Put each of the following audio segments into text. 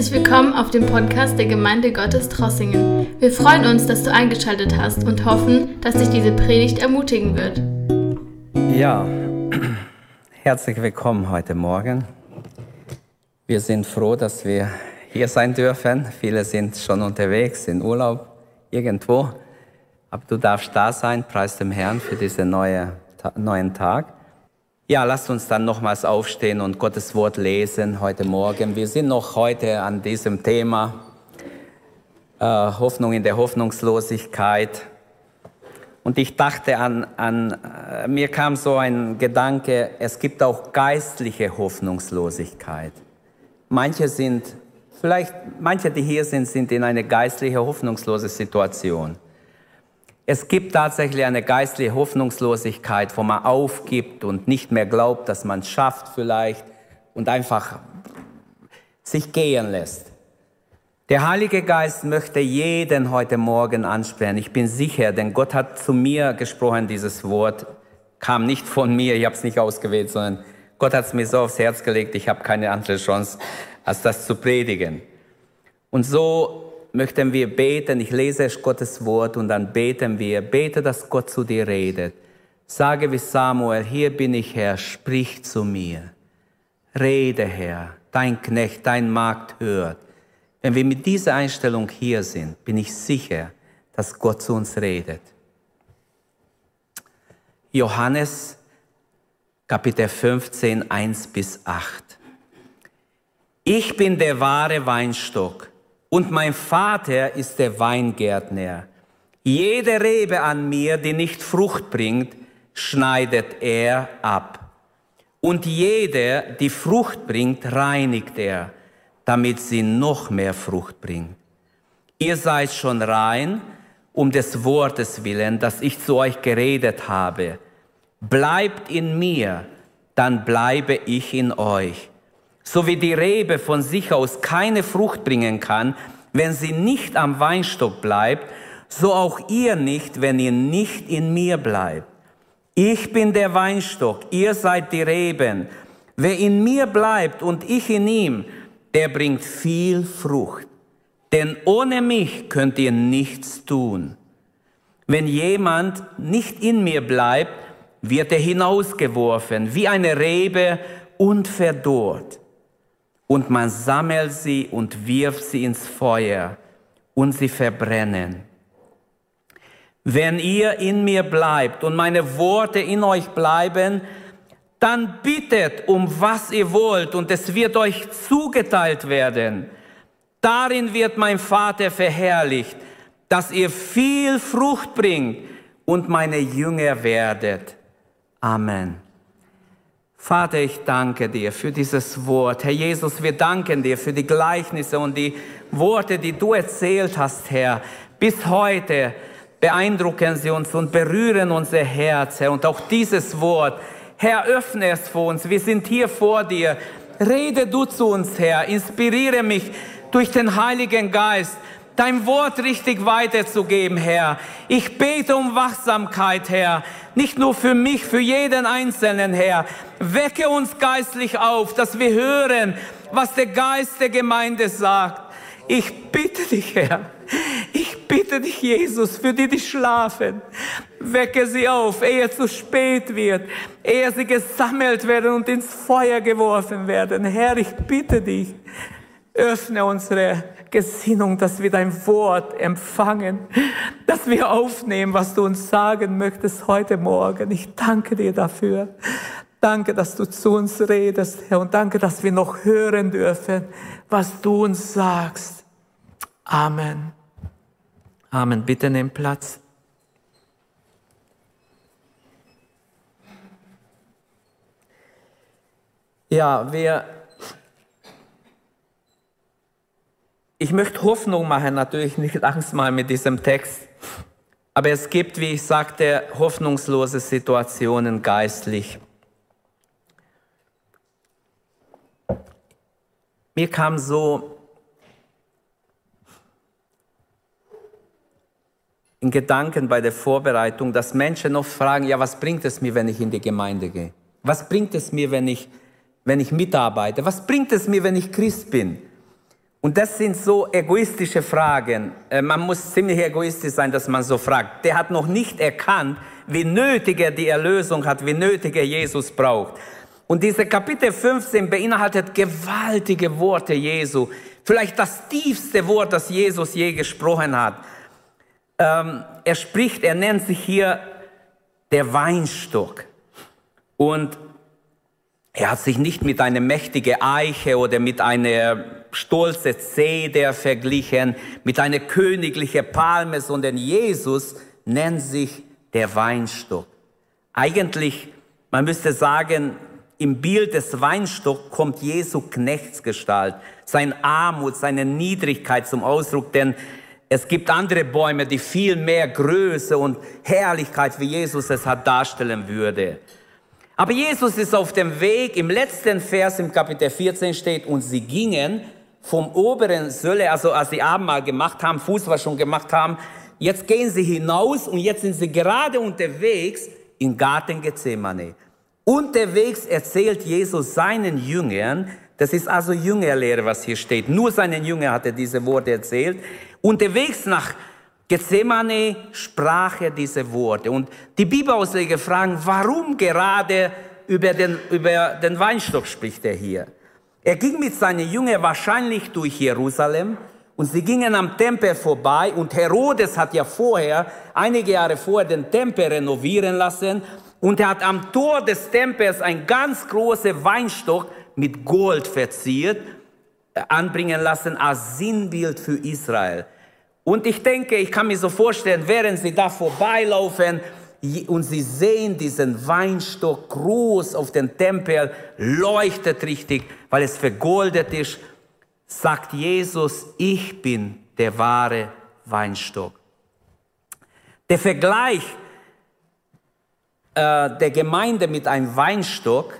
Herzlich willkommen auf dem Podcast der Gemeinde Gottes Trossingen. Wir freuen uns, dass du eingeschaltet hast und hoffen, dass dich diese Predigt ermutigen wird. Ja, herzlich willkommen heute Morgen. Wir sind froh, dass wir hier sein dürfen. Viele sind schon unterwegs, in Urlaub, irgendwo. Aber du darfst da sein. Preis dem Herrn für diesen neue, neuen Tag. Ja, lasst uns dann nochmals aufstehen und Gottes Wort lesen heute Morgen. Wir sind noch heute an diesem Thema äh, Hoffnung in der Hoffnungslosigkeit. Und ich dachte an, an, äh, mir kam so ein Gedanke, es gibt auch geistliche Hoffnungslosigkeit. Manche sind, vielleicht manche, die hier sind, sind in eine geistliche hoffnungslose Situation. Es gibt tatsächlich eine geistliche Hoffnungslosigkeit, wo man aufgibt und nicht mehr glaubt, dass man es schafft vielleicht und einfach sich gehen lässt. Der Heilige Geist möchte jeden heute Morgen ansprechen. Ich bin sicher, denn Gott hat zu mir gesprochen, dieses Wort kam nicht von mir, ich habe es nicht ausgewählt, sondern Gott hat es mir so aufs Herz gelegt, ich habe keine andere Chance, als das zu predigen. Und so möchten wir beten. Ich lese Gottes Wort und dann beten wir. Bete, dass Gott zu dir redet. Sage wie Samuel, hier bin ich Herr, sprich zu mir. Rede, Herr, dein Knecht, dein Magd hört. Wenn wir mit dieser Einstellung hier sind, bin ich sicher, dass Gott zu uns redet. Johannes Kapitel 15, 1 bis 8. Ich bin der wahre Weinstock und mein Vater ist der Weingärtner. Jede Rebe an mir, die nicht Frucht bringt, schneidet er ab. Und jede, die Frucht bringt, reinigt er, damit sie noch mehr Frucht bringt. Ihr seid schon rein um des Wortes willen, das ich zu euch geredet habe. Bleibt in mir, dann bleibe ich in euch. So wie die Rebe von sich aus keine Frucht bringen kann, wenn sie nicht am Weinstock bleibt, so auch ihr nicht, wenn ihr nicht in mir bleibt. Ich bin der Weinstock, ihr seid die Reben. Wer in mir bleibt und ich in ihm, der bringt viel Frucht. Denn ohne mich könnt ihr nichts tun. Wenn jemand nicht in mir bleibt, wird er hinausgeworfen wie eine Rebe und verdorrt und man sammelt sie und wirft sie ins Feuer und sie verbrennen. Wenn ihr in mir bleibt und meine Worte in euch bleiben, dann bittet um was ihr wollt und es wird euch zugeteilt werden. Darin wird mein Vater verherrlicht, dass ihr viel Frucht bringt und meine Jünger werdet. Amen. Vater, ich danke dir für dieses Wort. Herr Jesus, wir danken dir für die Gleichnisse und die Worte, die du erzählt hast, Herr. Bis heute beeindrucken sie uns und berühren unser Herz, Herr. Und auch dieses Wort, Herr, öffne es für uns. Wir sind hier vor dir. Rede du zu uns, Herr. Inspiriere mich durch den Heiligen Geist dein Wort richtig weiterzugeben, Herr. Ich bete um Wachsamkeit, Herr. Nicht nur für mich, für jeden Einzelnen, Herr. Wecke uns geistlich auf, dass wir hören, was der Geist der Gemeinde sagt. Ich bitte dich, Herr. Ich bitte dich, Jesus, für die, die schlafen. Wecke sie auf, ehe es zu spät wird, ehe sie gesammelt werden und ins Feuer geworfen werden. Herr, ich bitte dich, öffne unsere Gesinnung, dass wir dein Wort empfangen, dass wir aufnehmen, was du uns sagen möchtest heute Morgen. Ich danke dir dafür. Danke, dass du zu uns redest, Herr, und danke, dass wir noch hören dürfen, was du uns sagst. Amen. Amen. Bitte nimm Platz. Ja, wir Ich möchte Hoffnung machen, natürlich nicht Angst mal mit diesem Text. Aber es gibt, wie ich sagte, hoffnungslose Situationen geistlich. Mir kam so in Gedanken bei der Vorbereitung, dass Menschen oft fragen, ja, was bringt es mir, wenn ich in die Gemeinde gehe? Was bringt es mir, wenn ich, wenn ich mitarbeite? Was bringt es mir, wenn ich Christ bin? Und das sind so egoistische Fragen. Äh, man muss ziemlich egoistisch sein, dass man so fragt. Der hat noch nicht erkannt, wie nötig er die Erlösung hat, wie nötig er Jesus braucht. Und diese Kapitel 15 beinhaltet gewaltige Worte Jesu. Vielleicht das tiefste Wort, das Jesus je gesprochen hat. Ähm, er spricht, er nennt sich hier der Weinstock. Und er hat sich nicht mit einer mächtigen Eiche oder mit einer stolzen Zeder verglichen, mit einer königlichen Palme, sondern Jesus nennt sich der Weinstock. Eigentlich, man müsste sagen, im Bild des Weinstocks kommt Jesu Knechtsgestalt, sein Armut, seine Niedrigkeit zum Ausdruck, denn es gibt andere Bäume, die viel mehr Größe und Herrlichkeit, wie Jesus es hat, darstellen würde. Aber Jesus ist auf dem Weg, im letzten Vers im Kapitel 14 steht, und sie gingen vom oberen Sölle, also als sie Abendmahl gemacht haben, Fußwaschung gemacht haben, jetzt gehen sie hinaus und jetzt sind sie gerade unterwegs im Garten Gethsemane. Unterwegs erzählt Jesus seinen Jüngern, das ist also Jüngerlehre, was hier steht. Nur seinen Jüngern hat er diese Worte erzählt. Unterwegs nach Gethsemane sprach er diese Worte. Und die Bibelausleger fragen, warum gerade über den, über den Weinstock spricht er hier? Er ging mit seinen Jüngern wahrscheinlich durch Jerusalem und sie gingen am Tempel vorbei und Herodes hat ja vorher, einige Jahre vorher, den Tempel renovieren lassen und er hat am Tor des Tempels ein ganz großer Weinstock mit Gold verziert äh, anbringen lassen als Sinnbild für Israel. Und ich denke, ich kann mir so vorstellen, während sie da vorbeilaufen und sie sehen diesen Weinstock groß auf den Tempel, leuchtet richtig, weil es vergoldet ist, sagt Jesus, ich bin der wahre Weinstock. Der Vergleich äh, der Gemeinde mit einem Weinstock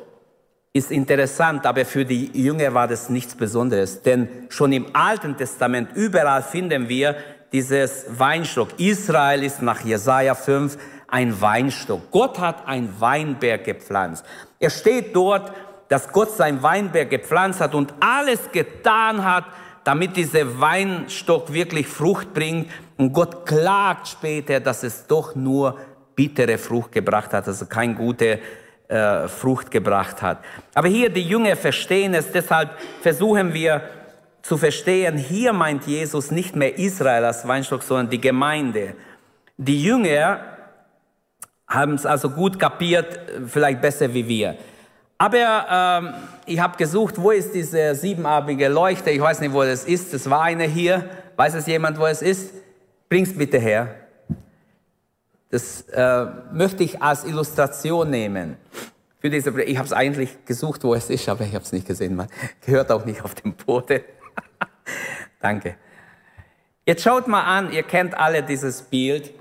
ist interessant, aber für die Jünger war das nichts Besonderes. Denn schon im Alten Testament überall finden wir dieses Weinstock. Israel ist nach Jesaja 5 ein Weinstock. Gott hat ein Weinberg gepflanzt. Er steht dort, dass Gott sein Weinberg gepflanzt hat und alles getan hat, damit dieser Weinstock wirklich Frucht bringt. Und Gott klagt später, dass es doch nur bittere Frucht gebracht hat, also keine gute äh, Frucht gebracht hat. Aber hier die Jünger verstehen es, deshalb versuchen wir zu verstehen, hier meint Jesus nicht mehr Israel als Weinstock, sondern die Gemeinde. Die Jünger haben es also gut kapiert, vielleicht besser wie wir. Aber ähm, ich habe gesucht, wo ist diese siebenarmige Leuchte? Ich weiß nicht, wo das ist. Es war eine hier. Weiß es jemand, wo es ist? Bring's bitte her. Das äh, möchte ich als Illustration nehmen. Für diese, ich habe es eigentlich gesucht, wo es ist, aber ich habe es nicht gesehen. Man gehört auch nicht auf dem Boden. Danke. Jetzt schaut mal an, ihr kennt alle dieses Bild,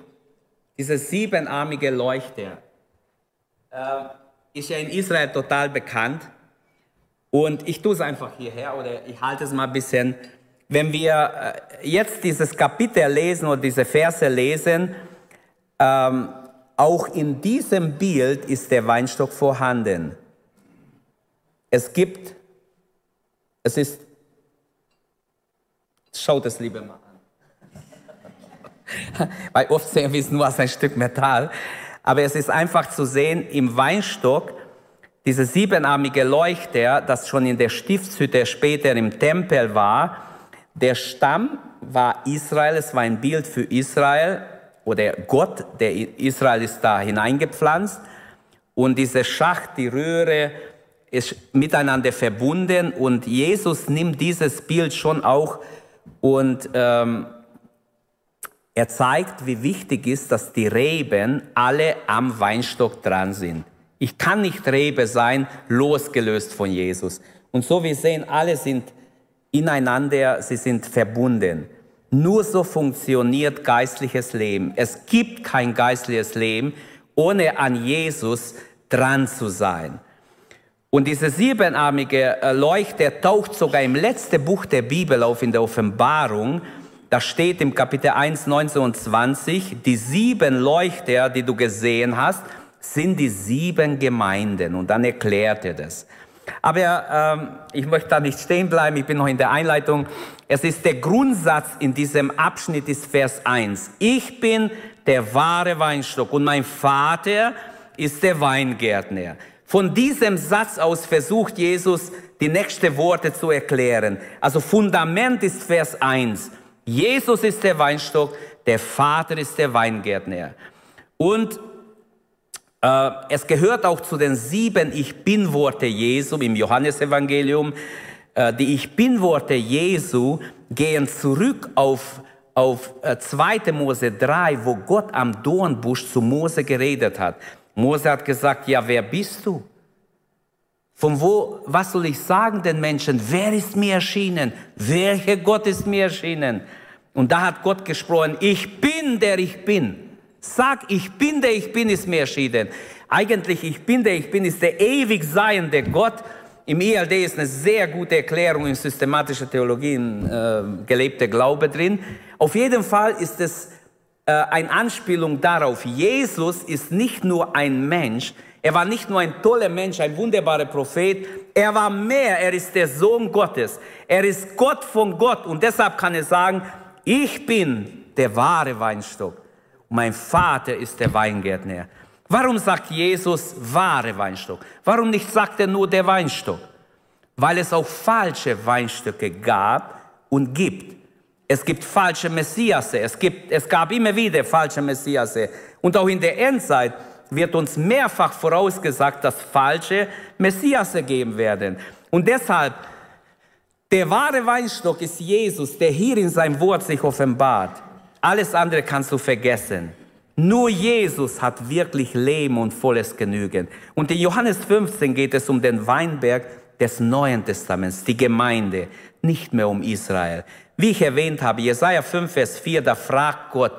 dieses siebenarmige Leuchter. Äh, ist ja in Israel total bekannt. Und ich tue es einfach hierher oder ich halte es mal ein bisschen. Wenn wir äh, jetzt dieses Kapitel lesen oder diese Verse lesen, ähm, auch in diesem Bild ist der Weinstock vorhanden. Es gibt, es ist, schaut es lieber mal. Weil oft sehen wir es nur als ein Stück Metall. Aber es ist einfach zu sehen, im Weinstock, diese siebenarmige Leuchter, das schon in der Stiftshütte später im Tempel war, der Stamm war Israel, es war ein Bild für Israel oder Gott, der Israel ist da hineingepflanzt und diese Schacht, die Röhre ist miteinander verbunden und Jesus nimmt dieses Bild schon auch und ähm, er zeigt, wie wichtig ist, dass die Reben alle am Weinstock dran sind. Ich kann nicht Rebe sein, losgelöst von Jesus. Und so wir sehen, alle sind ineinander, sie sind verbunden. Nur so funktioniert geistliches Leben. Es gibt kein geistliches Leben, ohne an Jesus dran zu sein. Und diese siebenarmige äh, Leuchte taucht sogar im letzten Buch der Bibel auf, in der Offenbarung. Da steht im Kapitel 1, 19 und 20, die sieben Leuchter, die du gesehen hast, sind die sieben Gemeinden. Und dann erklärt er das. Aber ähm, ich möchte da nicht stehen bleiben, ich bin noch in der Einleitung. Es ist der Grundsatz in diesem Abschnitt ist Vers 1. Ich bin der wahre Weinstock und mein Vater ist der Weingärtner. Von diesem Satz aus versucht Jesus, die nächsten Worte zu erklären. Also Fundament ist Vers 1. Jesus ist der Weinstock, der Vater ist der Weingärtner. Und äh, es gehört auch zu den sieben Ich Bin-Worte Jesu im Johannesevangelium. Äh, die Ich Bin-Worte Jesu gehen zurück auf, auf äh, 2. Mose 3, wo Gott am Dornbusch zu Mose geredet hat. Mose hat gesagt, ja, wer bist du? Von wo, was soll ich sagen den Menschen? Wer ist mir erschienen? Welcher Gott ist mir erschienen? Und da hat Gott gesprochen, ich bin der ich bin. Sag, ich bin der ich bin, ist mir erschienen. Eigentlich, ich bin der ich bin, ist der ewig seiende Gott. Im ILD ist eine sehr gute Erklärung in systematischer Theologie, in äh, gelebter Glaube drin. Auf jeden Fall ist es äh, eine Anspielung darauf, Jesus ist nicht nur ein Mensch, er war nicht nur ein toller Mensch, ein wunderbarer Prophet, er war mehr, er ist der Sohn Gottes. Er ist Gott von Gott und deshalb kann er sagen, ich bin der wahre Weinstock mein Vater ist der Weingärtner. Warum sagt Jesus wahre Weinstock? Warum nicht sagt er nur der Weinstock? Weil es auch falsche Weinstöcke gab und gibt. Es gibt falsche Messiasse. Es, gibt, es gab immer wieder falsche Messiasse. Und auch in der Endzeit wird uns mehrfach vorausgesagt, dass falsche Messiasse geben werden. Und deshalb, der wahre Weinstock ist Jesus, der hier in seinem Wort sich offenbart. Alles andere kannst du vergessen. Nur Jesus hat wirklich Leben und volles Genügen. Und in Johannes 15 geht es um den Weinberg des Neuen Testaments, die Gemeinde, nicht mehr um Israel. Wie ich erwähnt habe, Jesaja 5, Vers 4, da fragt Gott,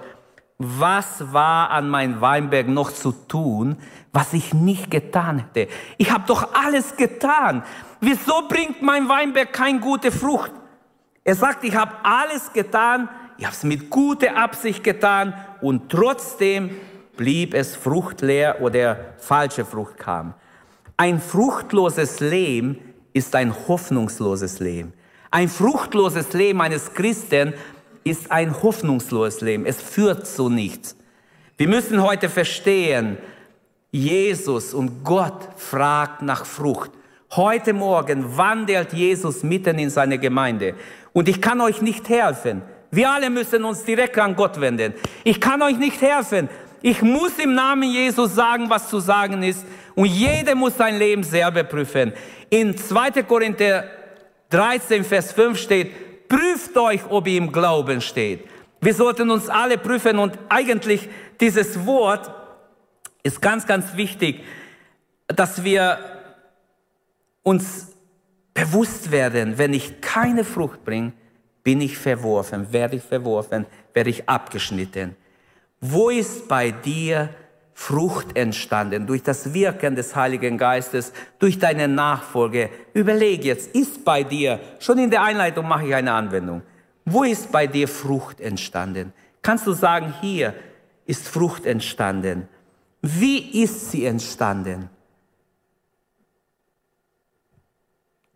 was war an meinem Weinberg noch zu tun, was ich nicht getan hätte? Ich habe doch alles getan. Wieso bringt mein Weinberg keine gute Frucht? Er sagt, ich habe alles getan, ich habe es mit guter Absicht getan und trotzdem blieb es fruchtleer oder falsche Frucht kam. Ein fruchtloses Leben ist ein hoffnungsloses Leben. Ein fruchtloses Leben eines Christen ist ein hoffnungsloses Leben. Es führt zu nichts. Wir müssen heute verstehen, Jesus und Gott fragt nach Frucht. Heute Morgen wandelt Jesus mitten in seine Gemeinde. Und ich kann euch nicht helfen. Wir alle müssen uns direkt an Gott wenden. Ich kann euch nicht helfen. Ich muss im Namen Jesus sagen, was zu sagen ist. Und jeder muss sein Leben selber prüfen. In 2. Korinther 13, Vers 5 steht, prüft euch, ob ihr im Glauben steht. Wir sollten uns alle prüfen und eigentlich dieses Wort ist ganz, ganz wichtig, dass wir uns bewusst werden, wenn ich keine Frucht bringe, bin ich verworfen, werde ich verworfen, werde ich abgeschnitten. Wo ist bei dir Frucht entstanden durch das Wirken des Heiligen Geistes, durch deine Nachfolge? Überleg jetzt, ist bei dir, schon in der Einleitung mache ich eine Anwendung, wo ist bei dir Frucht entstanden? Kannst du sagen, hier ist Frucht entstanden. Wie ist sie entstanden?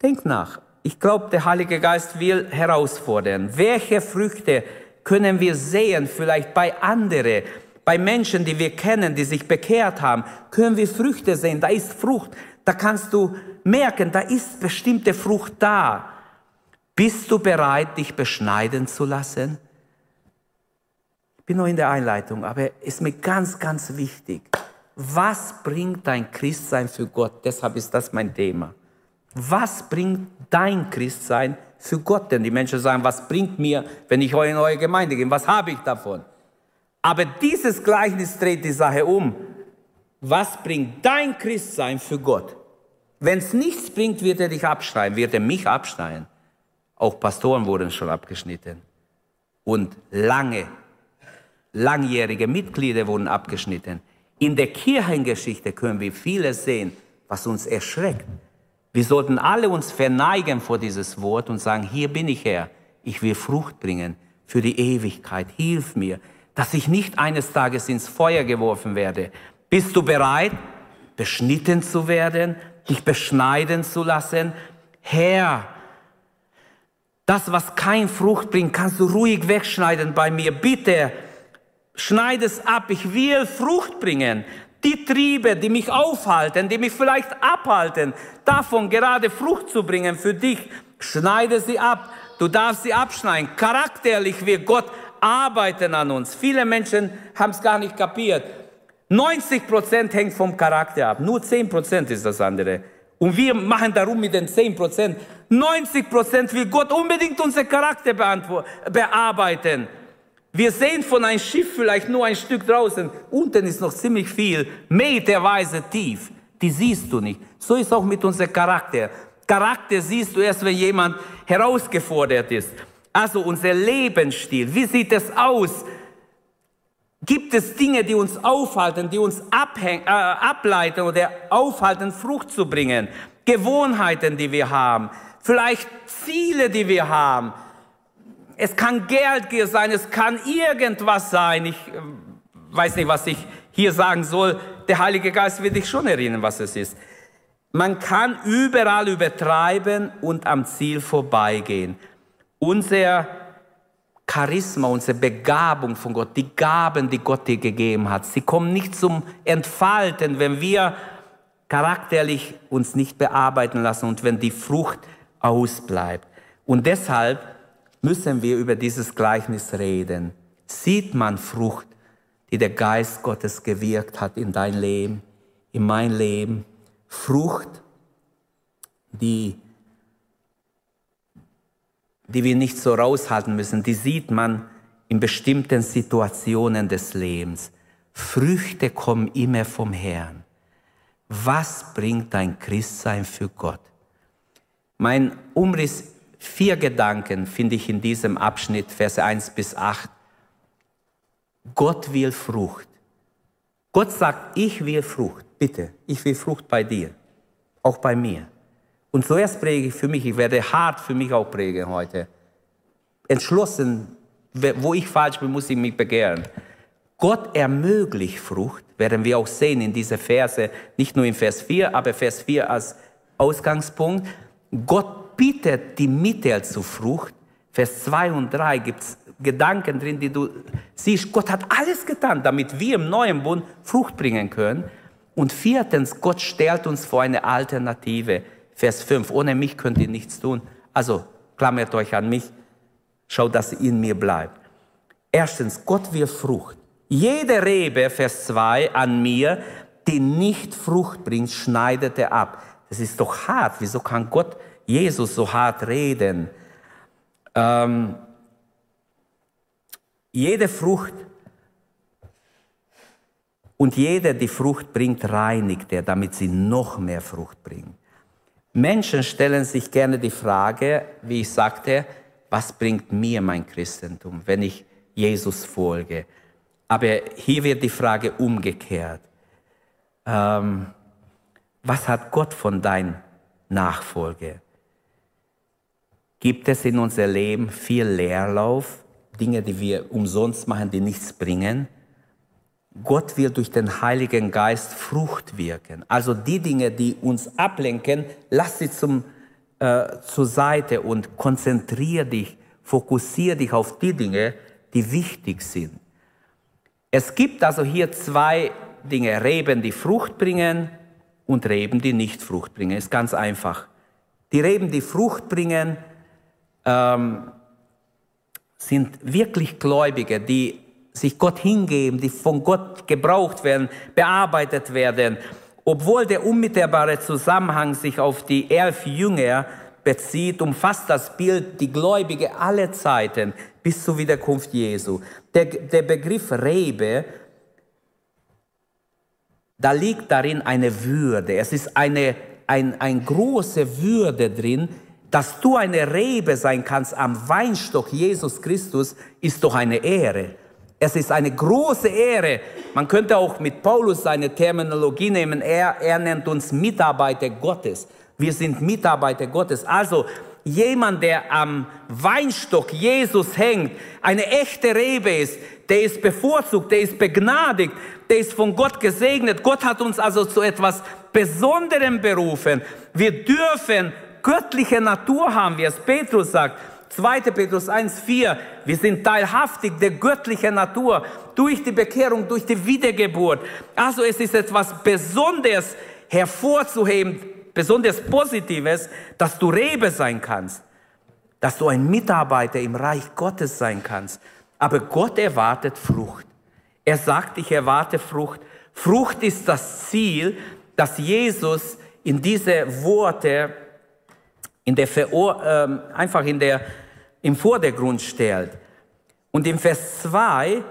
Denk nach. Ich glaube, der Heilige Geist will herausfordern. Welche Früchte können wir sehen, vielleicht bei anderen, bei Menschen, die wir kennen, die sich bekehrt haben, können wir Früchte sehen. Da ist Frucht. Da kannst du merken, da ist bestimmte Frucht da. Bist du bereit, dich beschneiden zu lassen? Ich bin noch in der Einleitung, aber ist mir ganz, ganz wichtig. Was bringt dein Christsein für Gott? Deshalb ist das mein Thema. Was bringt dein Christsein für Gott? Denn die Menschen sagen, was bringt mir, wenn ich in eure Gemeinde gehe? Was habe ich davon? Aber dieses Gleichnis dreht die Sache um. Was bringt dein Christsein für Gott? Wenn es nichts bringt, wird er dich abschneiden, wird er mich abschneiden. Auch Pastoren wurden schon abgeschnitten. Und lange, langjährige Mitglieder wurden abgeschnitten. In der Kirchengeschichte können wir vieles sehen, was uns erschreckt. Wir sollten alle uns verneigen vor dieses Wort und sagen, hier bin ich Herr, ich will Frucht bringen für die Ewigkeit, hilf mir, dass ich nicht eines Tages ins Feuer geworfen werde. Bist du bereit, beschnitten zu werden, dich beschneiden zu lassen. Herr, das, was kein Frucht bringt, kannst du ruhig wegschneiden bei mir. Bitte, schneid es ab. Ich will Frucht bringen. Die Triebe, die mich aufhalten, die mich vielleicht abhalten, davon gerade Frucht zu bringen für dich, schneide sie ab. Du darfst sie abschneiden. Charakterlich wird Gott arbeiten an uns. Viele Menschen haben es gar nicht kapiert. 90 Prozent hängt vom Charakter ab. Nur 10 Prozent ist das andere. Und wir machen darum mit den 10 Prozent. 90 Prozent will Gott unbedingt unser Charakter bearbeiten. Wir sehen von einem Schiff vielleicht nur ein Stück draußen. Unten ist noch ziemlich viel, meterweise tief. Die siehst du nicht. So ist auch mit unserem Charakter. Charakter siehst du erst, wenn jemand herausgefordert ist. Also unser Lebensstil, wie sieht es aus? Gibt es Dinge, die uns aufhalten, die uns abhäng, äh, ableiten oder aufhalten, Frucht zu bringen? Gewohnheiten, die wir haben, vielleicht Ziele, die wir haben, es kann Geld sein, es kann irgendwas sein. Ich äh, weiß nicht, was ich hier sagen soll. Der Heilige Geist wird dich schon erinnern, was es ist. Man kann überall übertreiben und am Ziel vorbeigehen. Unser Charisma, unsere Begabung von Gott, die Gaben, die Gott dir gegeben hat, sie kommen nicht zum Entfalten, wenn wir charakterlich uns nicht bearbeiten lassen und wenn die Frucht ausbleibt. Und deshalb müssen wir über dieses Gleichnis reden. Sieht man Frucht, die der Geist Gottes gewirkt hat in dein Leben, in mein Leben? Frucht, die, die wir nicht so raushalten müssen, die sieht man in bestimmten Situationen des Lebens. Früchte kommen immer vom Herrn. Was bringt dein Christsein für Gott? Mein Umriss Vier Gedanken finde ich in diesem Abschnitt, Verse 1 bis 8. Gott will Frucht. Gott sagt, ich will Frucht, bitte, ich will Frucht bei dir, auch bei mir. Und zuerst präge ich für mich, ich werde hart für mich auch prägen heute. Entschlossen, wo ich falsch bin, muss ich mich begehren. Gott ermöglicht Frucht, werden wir auch sehen in dieser Verse, nicht nur in Vers 4, aber Vers 4 als Ausgangspunkt. Gott bietet die Mittel zur Frucht. Vers 2 und 3 gibt es Gedanken drin, die du siehst. Gott hat alles getan, damit wir im neuen Bund Frucht bringen können. Und viertens, Gott stellt uns vor eine Alternative. Vers 5, ohne mich könnt ihr nichts tun. Also klammert euch an mich, schaut, dass ihr in mir bleibt. Erstens, Gott will Frucht. Jede Rebe, Vers 2, an mir, die nicht Frucht bringt, schneidet er ab. Das ist doch hart. Wieso kann Gott Jesus so hart reden. Ähm, jede Frucht und jede, die Frucht bringt, reinigt er, damit sie noch mehr Frucht bringt. Menschen stellen sich gerne die Frage, wie ich sagte, was bringt mir mein Christentum, wenn ich Jesus folge? Aber hier wird die Frage umgekehrt. Ähm, was hat Gott von deiner Nachfolge? Gibt es in unser Leben viel Leerlauf, Dinge, die wir umsonst machen, die nichts bringen. Gott will durch den Heiligen Geist Frucht wirken. Also die Dinge, die uns ablenken, lass sie zum, äh, zur Seite und konzentriere dich, fokussiere dich auf die Dinge, die wichtig sind. Es gibt also hier zwei Dinge, Reben, die Frucht bringen und Reben, die nicht Frucht bringen. Ist ganz einfach. Die Reben, die Frucht bringen, ähm, sind wirklich Gläubige, die sich Gott hingeben, die von Gott gebraucht werden, bearbeitet werden, obwohl der unmittelbare Zusammenhang sich auf die elf Jünger bezieht, umfasst das Bild die Gläubige alle Zeiten bis zur Wiederkunft Jesu. Der, der Begriff Rebe, da liegt darin eine Würde. Es ist eine, ein, eine große Würde drin, dass du eine Rebe sein kannst am Weinstock Jesus Christus, ist doch eine Ehre. Es ist eine große Ehre. Man könnte auch mit Paulus seine Terminologie nehmen. Er, er nennt uns Mitarbeiter Gottes. Wir sind Mitarbeiter Gottes. Also, jemand, der am Weinstock Jesus hängt, eine echte Rebe ist, der ist bevorzugt, der ist begnadigt, der ist von Gott gesegnet. Gott hat uns also zu etwas Besonderem berufen. Wir dürfen göttliche Natur haben, wie es Petrus sagt. 2. Petrus 1,4. Wir sind teilhaftig der göttlichen Natur durch die Bekehrung, durch die Wiedergeburt. Also es ist etwas Besonderes hervorzuheben, besonders Positives, dass du Rebe sein kannst, dass du ein Mitarbeiter im Reich Gottes sein kannst. Aber Gott erwartet Frucht. Er sagt, ich erwarte Frucht. Frucht ist das Ziel, das Jesus in diese Worte in der Veror äh, einfach in der, im Vordergrund stellt. Und im Vers 2,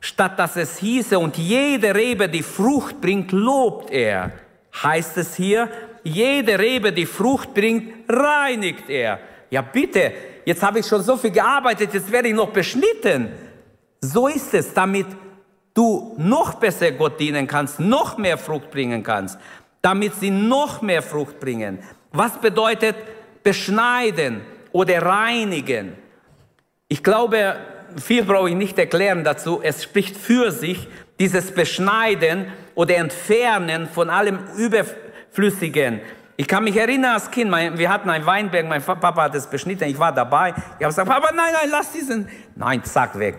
statt dass es hieße, und jede Rebe, die Frucht bringt, lobt er, heißt es hier, jede Rebe, die Frucht bringt, reinigt er. Ja bitte, jetzt habe ich schon so viel gearbeitet, jetzt werde ich noch beschnitten. So ist es, damit du noch besser Gott dienen kannst, noch mehr Frucht bringen kannst, damit sie noch mehr Frucht bringen. Was bedeutet beschneiden oder reinigen? Ich glaube, viel brauche ich nicht erklären dazu. Es spricht für sich, dieses Beschneiden oder Entfernen von allem Überflüssigen. Ich kann mich erinnern als Kind, mein, wir hatten ein Weinberg, mein Papa hat es beschnitten, ich war dabei. Ich habe gesagt, Papa, nein, nein, lass diesen. Nein, zack, weg.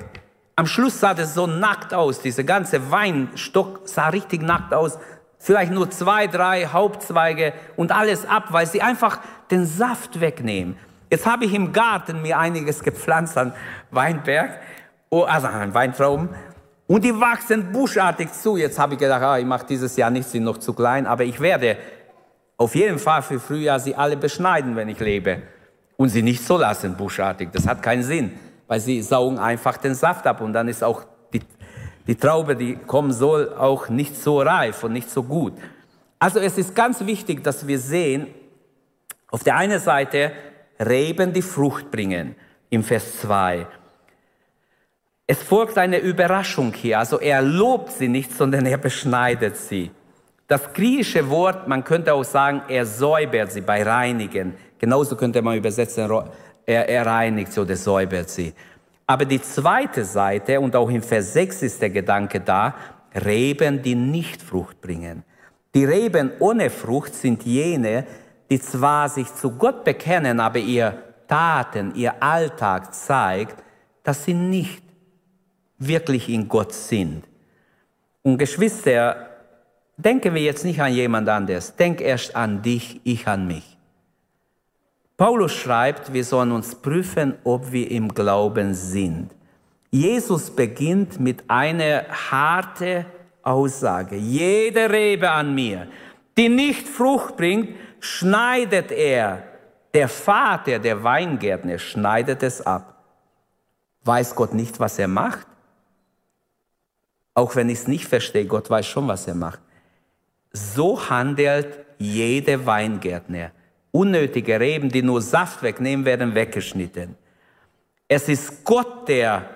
Am Schluss sah das so nackt aus, dieser ganze Weinstock sah richtig nackt aus. Vielleicht nur zwei, drei Hauptzweige und alles ab, weil sie einfach den Saft wegnehmen. Jetzt habe ich im Garten mir einiges gepflanzt an Weinberg, oh, also an Weintrauben. Und die wachsen buschartig zu. Jetzt habe ich gedacht, ah, ich mache dieses Jahr nichts, sind noch zu klein, aber ich werde auf jeden Fall für Frühjahr sie alle beschneiden, wenn ich lebe. Und sie nicht so lassen, buschartig. Das hat keinen Sinn, weil sie saugen einfach den Saft ab und dann ist auch die, die Traube, die kommen soll, auch nicht so reif und nicht so gut. Also es ist ganz wichtig, dass wir sehen, auf der einen Seite Reben, die Frucht bringen, im Vers 2. Es folgt eine Überraschung hier. Also er lobt sie nicht, sondern er beschneidet sie. Das griechische Wort, man könnte auch sagen, er säubert sie bei Reinigen. Genauso könnte man übersetzen, er, er reinigt sie oder säubert sie. Aber die zweite Seite, und auch im Vers 6 ist der Gedanke da, Reben, die nicht Frucht bringen. Die Reben ohne Frucht sind jene, die zwar sich zu Gott bekennen, aber ihr Taten, ihr Alltag zeigt, dass sie nicht wirklich in Gott sind. Und Geschwister, denken wir jetzt nicht an jemand anderes, denk erst an dich, ich an mich. Paulus schreibt, wir sollen uns prüfen, ob wir im Glauben sind. Jesus beginnt mit einer harten Aussage. Jede Rebe an mir, die nicht Frucht bringt, schneidet er. Der Vater, der Weingärtner, schneidet es ab. Weiß Gott nicht, was er macht? Auch wenn ich es nicht verstehe, Gott weiß schon, was er macht. So handelt jeder Weingärtner. Unnötige Reben, die nur Saft wegnehmen, werden weggeschnitten. Es ist Gott, der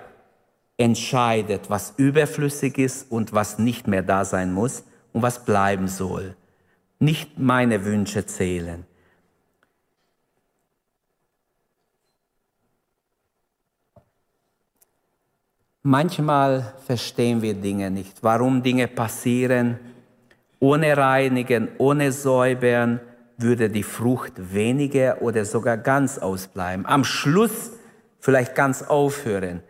entscheidet, was überflüssig ist und was nicht mehr da sein muss und was bleiben soll. Nicht meine Wünsche zählen. Manchmal verstehen wir Dinge nicht, warum Dinge passieren. Ohne Reinigen, ohne Säubern würde die Frucht weniger oder sogar ganz ausbleiben. Am Schluss vielleicht ganz aufhören.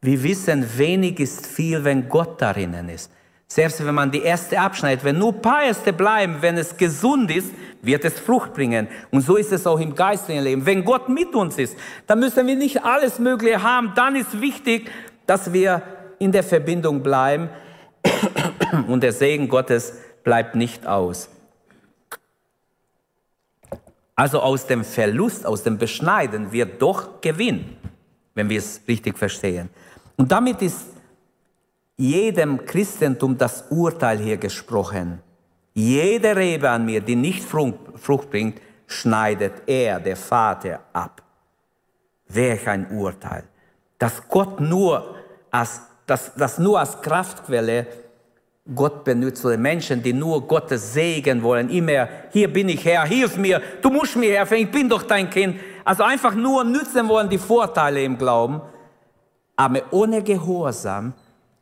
Wir wissen, wenig ist viel, wenn Gott darinnen ist. Selbst wenn man die Äste abschneidet, wenn nur ein paar Äste bleiben, wenn es gesund ist, wird es Frucht bringen. Und so ist es auch im geistlichen Leben. Wenn Gott mit uns ist, dann müssen wir nicht alles Mögliche haben. Dann ist wichtig, dass wir in der Verbindung bleiben und der Segen Gottes bleibt nicht aus. Also aus dem Verlust, aus dem Beschneiden wird doch Gewinn, wenn wir es richtig verstehen. Und damit ist jedem Christentum das Urteil hier gesprochen. Jede Rebe an mir, die nicht Frucht bringt, schneidet er, der Vater, ab. Welch ein Urteil. Dass Gott nur als, das, das nur als Kraftquelle Gott benutzt oder Menschen, die nur Gottes Segen wollen, immer, hier bin ich Herr, hilf mir, du musst mir helfen, ich bin doch dein Kind. Also einfach nur nützen wollen die Vorteile im Glauben, aber ohne Gehorsam,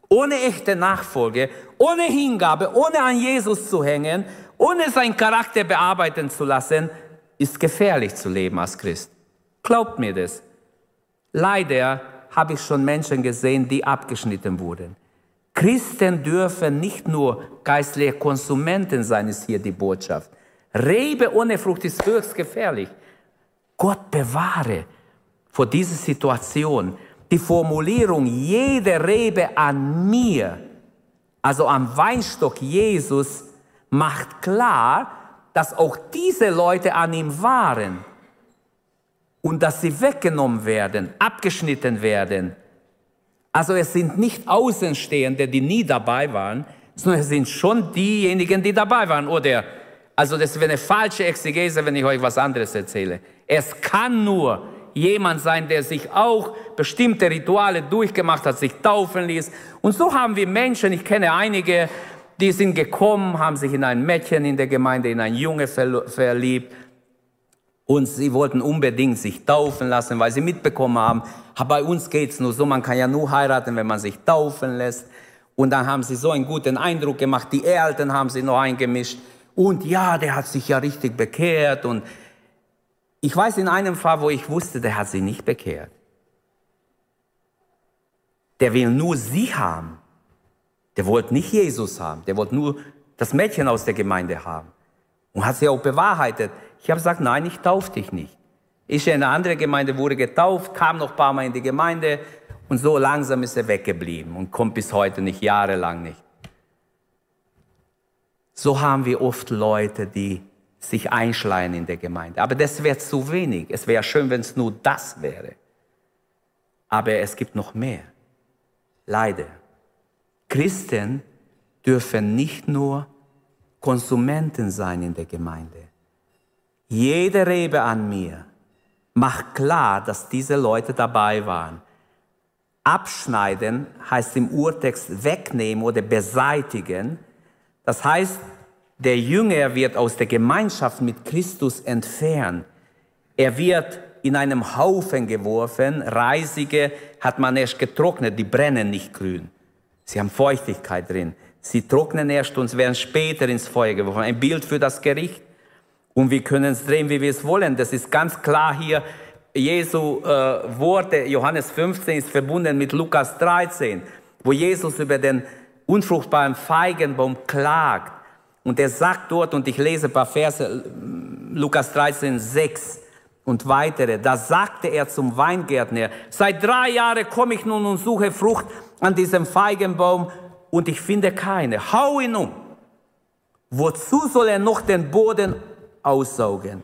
ohne echte Nachfolge, ohne Hingabe, ohne an Jesus zu hängen, ohne seinen Charakter bearbeiten zu lassen, ist gefährlich zu leben als Christ. Glaubt mir das. Leider habe ich schon Menschen gesehen, die abgeschnitten wurden. Christen dürfen nicht nur geistliche Konsumenten sein, ist hier die Botschaft. Rebe ohne Frucht ist höchst gefährlich. Gott bewahre vor dieser Situation. Die Formulierung, jede Rebe an mir, also am Weinstock Jesus, macht klar, dass auch diese Leute an ihm waren und dass sie weggenommen werden, abgeschnitten werden. Also es sind nicht Außenstehende, die nie dabei waren, sondern es sind schon diejenigen, die dabei waren. Oder, also das wäre eine falsche Exegese, wenn ich euch was anderes erzähle. Es kann nur jemand sein, der sich auch bestimmte Rituale durchgemacht hat, sich taufen ließ. Und so haben wir Menschen, ich kenne einige, die sind gekommen, haben sich in ein Mädchen in der Gemeinde, in ein Junge verliebt. Und sie wollten unbedingt sich taufen lassen, weil sie mitbekommen haben, bei uns geht's nur so, man kann ja nur heiraten, wenn man sich taufen lässt. Und dann haben sie so einen guten Eindruck gemacht, die Eltern haben sie noch eingemischt. Und ja, der hat sich ja richtig bekehrt. Und ich weiß in einem Fall, wo ich wusste, der hat sich nicht bekehrt. Der will nur sie haben. Der wollte nicht Jesus haben, der wollte nur das Mädchen aus der Gemeinde haben. Und hat sie auch bewahrheitet. Ich habe gesagt, nein, ich taufe dich nicht. Ich in eine andere Gemeinde, wurde getauft, kam noch ein paar Mal in die Gemeinde und so langsam ist er weggeblieben und kommt bis heute nicht, jahrelang nicht. So haben wir oft Leute, die sich einschleiern in der Gemeinde. Aber das wäre zu wenig. Es wäre schön, wenn es nur das wäre. Aber es gibt noch mehr. Leider. Christen dürfen nicht nur Konsumenten sein in der Gemeinde. Jede Rebe an mir macht klar, dass diese Leute dabei waren. Abschneiden heißt im Urtext wegnehmen oder beseitigen. Das heißt, der Jünger wird aus der Gemeinschaft mit Christus entfernt. Er wird in einem Haufen geworfen. Reisige hat man erst getrocknet, die brennen nicht grün. Sie haben Feuchtigkeit drin. Sie trocknen erst und werden später ins Feuer geworfen. Ein Bild für das Gericht. Und wir können es drehen, wie wir es wollen. Das ist ganz klar hier. Jesu äh, Worte, Johannes 15 ist verbunden mit Lukas 13, wo Jesus über den unfruchtbaren Feigenbaum klagt. Und er sagt dort, und ich lese ein paar Verse, Lukas 13, 6 und weitere, da sagte er zum Weingärtner, seit drei Jahren komme ich nun und suche Frucht an diesem Feigenbaum und ich finde keine. Hau ihn um. Wozu soll er noch den Boden aussaugen?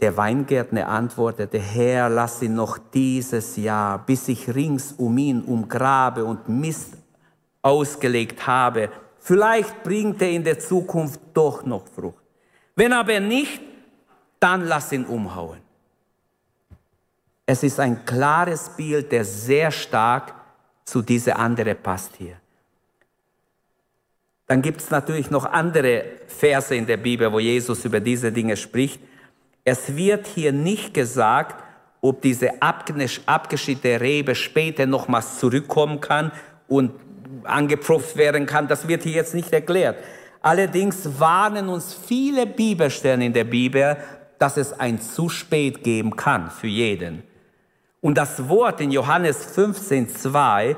Der Weingärtner antwortete, Herr, lass ihn noch dieses Jahr, bis ich rings um ihn umgrabe und Mist ausgelegt habe. Vielleicht bringt er in der Zukunft doch noch Frucht. Wenn aber nicht, dann lass ihn umhauen. Es ist ein klares Bild, der sehr stark zu dieser andere passt hier. Dann gibt es natürlich noch andere Verse in der Bibel, wo Jesus über diese Dinge spricht. Es wird hier nicht gesagt, ob diese abgeschiedene Rebe später nochmals zurückkommen kann und angepfropft werden kann. Das wird hier jetzt nicht erklärt. Allerdings warnen uns viele Bibelstellen in der Bibel, dass es ein zu spät geben kann für jeden. Und das Wort in Johannes 15, 2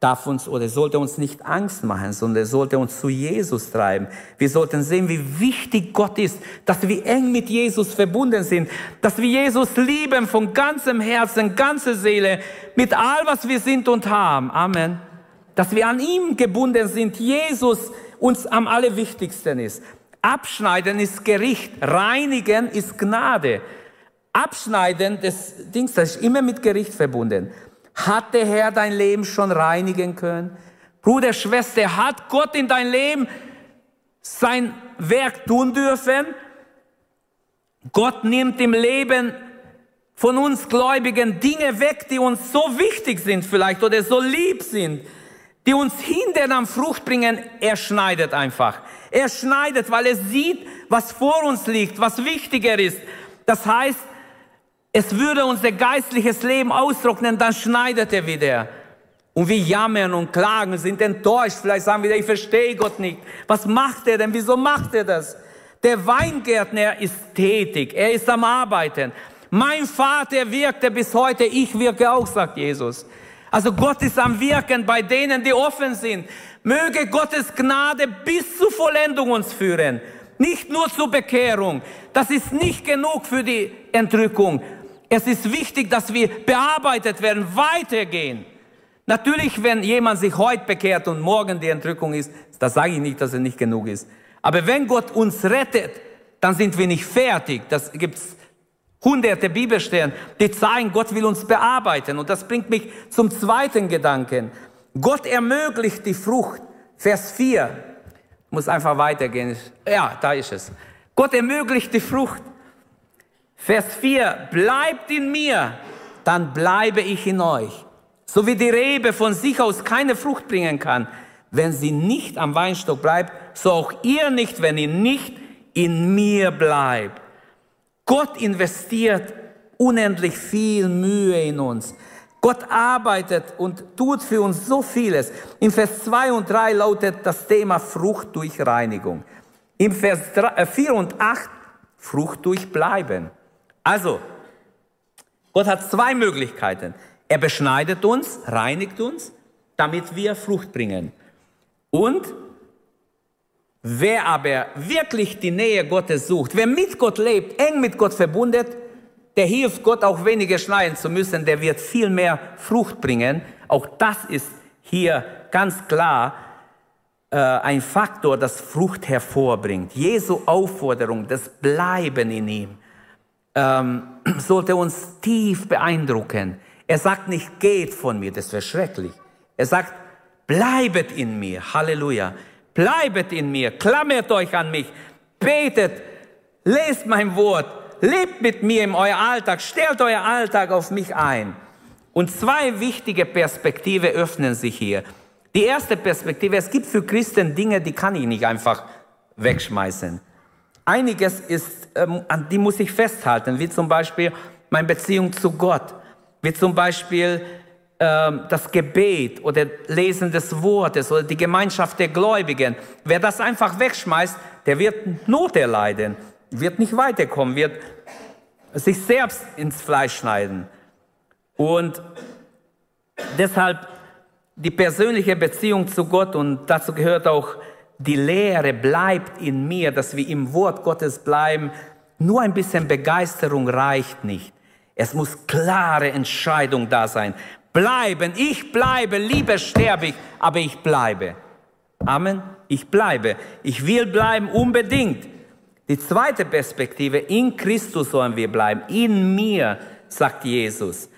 darf uns oder sollte uns nicht Angst machen, sondern sollte uns zu Jesus treiben. Wir sollten sehen, wie wichtig Gott ist, dass wir eng mit Jesus verbunden sind, dass wir Jesus lieben von ganzem Herzen, ganzer Seele, mit all, was wir sind und haben. Amen. Dass wir an ihm gebunden sind, Jesus uns am allerwichtigsten ist. Abschneiden ist Gericht, reinigen ist Gnade. Abschneiden des Dings, das ist immer mit Gericht verbunden. Hat der Herr dein Leben schon reinigen können? Bruder, Schwester, hat Gott in dein Leben sein Werk tun dürfen? Gott nimmt im Leben von uns Gläubigen Dinge weg, die uns so wichtig sind vielleicht oder so lieb sind, die uns hindern am Frucht bringen. Er schneidet einfach. Er schneidet, weil er sieht, was vor uns liegt, was wichtiger ist. Das heißt, es würde unser geistliches Leben austrocknen, dann schneidet er wieder. Und wir jammern und klagen, sind enttäuscht. Vielleicht sagen wir, ich verstehe Gott nicht. Was macht er denn? Wieso macht er das? Der Weingärtner ist tätig. Er ist am Arbeiten. Mein Vater wirkte bis heute, ich wirke auch, sagt Jesus. Also Gott ist am Wirken bei denen, die offen sind. Möge Gottes Gnade bis zur Vollendung uns führen. Nicht nur zur Bekehrung. Das ist nicht genug für die Entrückung. Es ist wichtig, dass wir bearbeitet werden, weitergehen. Natürlich, wenn jemand sich heute bekehrt und morgen die Entrückung ist, das sage ich nicht, dass er nicht genug ist. Aber wenn Gott uns rettet, dann sind wir nicht fertig. Das gibt's hunderte Bibelstellen, die zeigen, Gott will uns bearbeiten. Und das bringt mich zum zweiten Gedanken. Gott ermöglicht die Frucht. Vers 4. Muss einfach weitergehen. Ja, da ist es. Gott ermöglicht die Frucht. Vers 4. Bleibt in mir, dann bleibe ich in euch. So wie die Rebe von sich aus keine Frucht bringen kann, wenn sie nicht am Weinstock bleibt, so auch ihr nicht, wenn ihr nicht in mir bleibt. Gott investiert unendlich viel Mühe in uns. Gott arbeitet und tut für uns so vieles. Im Vers 2 und 3 lautet das Thema Frucht durch Reinigung. Im Vers 4 äh, und 8 Frucht durch Bleiben. Also, Gott hat zwei Möglichkeiten. Er beschneidet uns, reinigt uns, damit wir Frucht bringen. Und wer aber wirklich die Nähe Gottes sucht, wer mit Gott lebt, eng mit Gott verbunden, der hilft Gott auch weniger schneiden zu müssen, der wird viel mehr Frucht bringen. Auch das ist hier ganz klar äh, ein Faktor, das Frucht hervorbringt. Jesu Aufforderung, das Bleiben in ihm, ähm, sollte uns tief beeindrucken. Er sagt nicht, geht von mir, das wäre schrecklich. Er sagt, bleibet in mir, Halleluja. Bleibet in mir, klammert euch an mich, betet, lest mein Wort, lebt mit mir in euer Alltag, stellt euer Alltag auf mich ein. Und zwei wichtige Perspektive öffnen sich hier. Die erste Perspektive, es gibt für Christen Dinge, die kann ich nicht einfach wegschmeißen. Einiges ist, ähm, an die muss ich festhalten, wie zum Beispiel meine Beziehung zu Gott wie zum Beispiel das Gebet oder Lesen des Wortes oder die Gemeinschaft der Gläubigen. Wer das einfach wegschmeißt, der wird Not erleiden, wird nicht weiterkommen, wird sich selbst ins Fleisch schneiden. Und deshalb die persönliche Beziehung zu Gott und dazu gehört auch die Lehre bleibt in mir, dass wir im Wort Gottes bleiben. Nur ein bisschen Begeisterung reicht nicht. Es muss klare Entscheidung da sein. Bleiben, ich bleibe, lieber sterbe ich, aber ich bleibe. Amen. Ich bleibe. Ich will bleiben unbedingt. Die zweite Perspektive, in Christus sollen wir bleiben. In mir, sagt Jesus.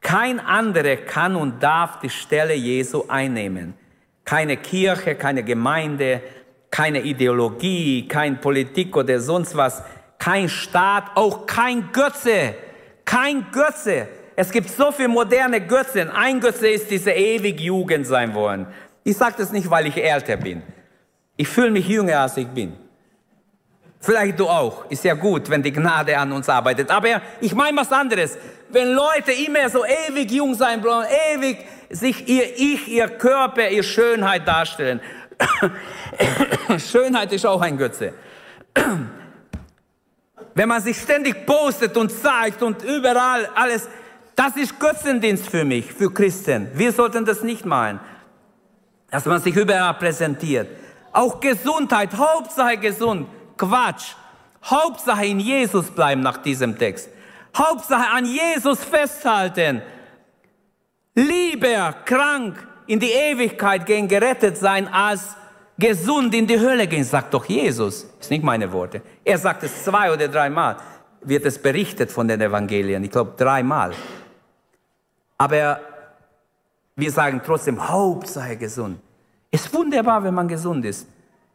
Kein anderer kann und darf die Stelle Jesu einnehmen. Keine Kirche, keine Gemeinde, keine Ideologie, kein Politik oder sonst was, kein Staat, auch kein Götze kein Götze. Es gibt so viele moderne Götzen. Ein Götze ist diese ewig Jugend sein wollen. Ich sage das nicht, weil ich älter bin. Ich fühle mich jünger, als ich bin. Vielleicht du auch. Ist ja gut, wenn die Gnade an uns arbeitet. Aber ich meine was anderes. Wenn Leute immer so ewig jung sein wollen, ewig sich ihr Ich, ihr Körper, ihr Schönheit darstellen. Schönheit ist auch ein Götze wenn man sich ständig postet und zeigt und überall alles, das ist Götzendienst für mich, für Christen. Wir sollten das nicht meinen, dass man sich überall präsentiert. Auch Gesundheit, Hauptsache gesund, Quatsch. Hauptsache in Jesus bleiben nach diesem Text. Hauptsache an Jesus festhalten. Lieber krank in die Ewigkeit gehen, gerettet sein, als gesund in die Hölle gehen, sagt doch Jesus. Das sind nicht meine Worte. Er sagt es zwei oder dreimal, wird es berichtet von den Evangelien. Ich glaube dreimal. Aber wir sagen trotzdem, Hauptsache gesund. Es ist wunderbar, wenn man gesund ist.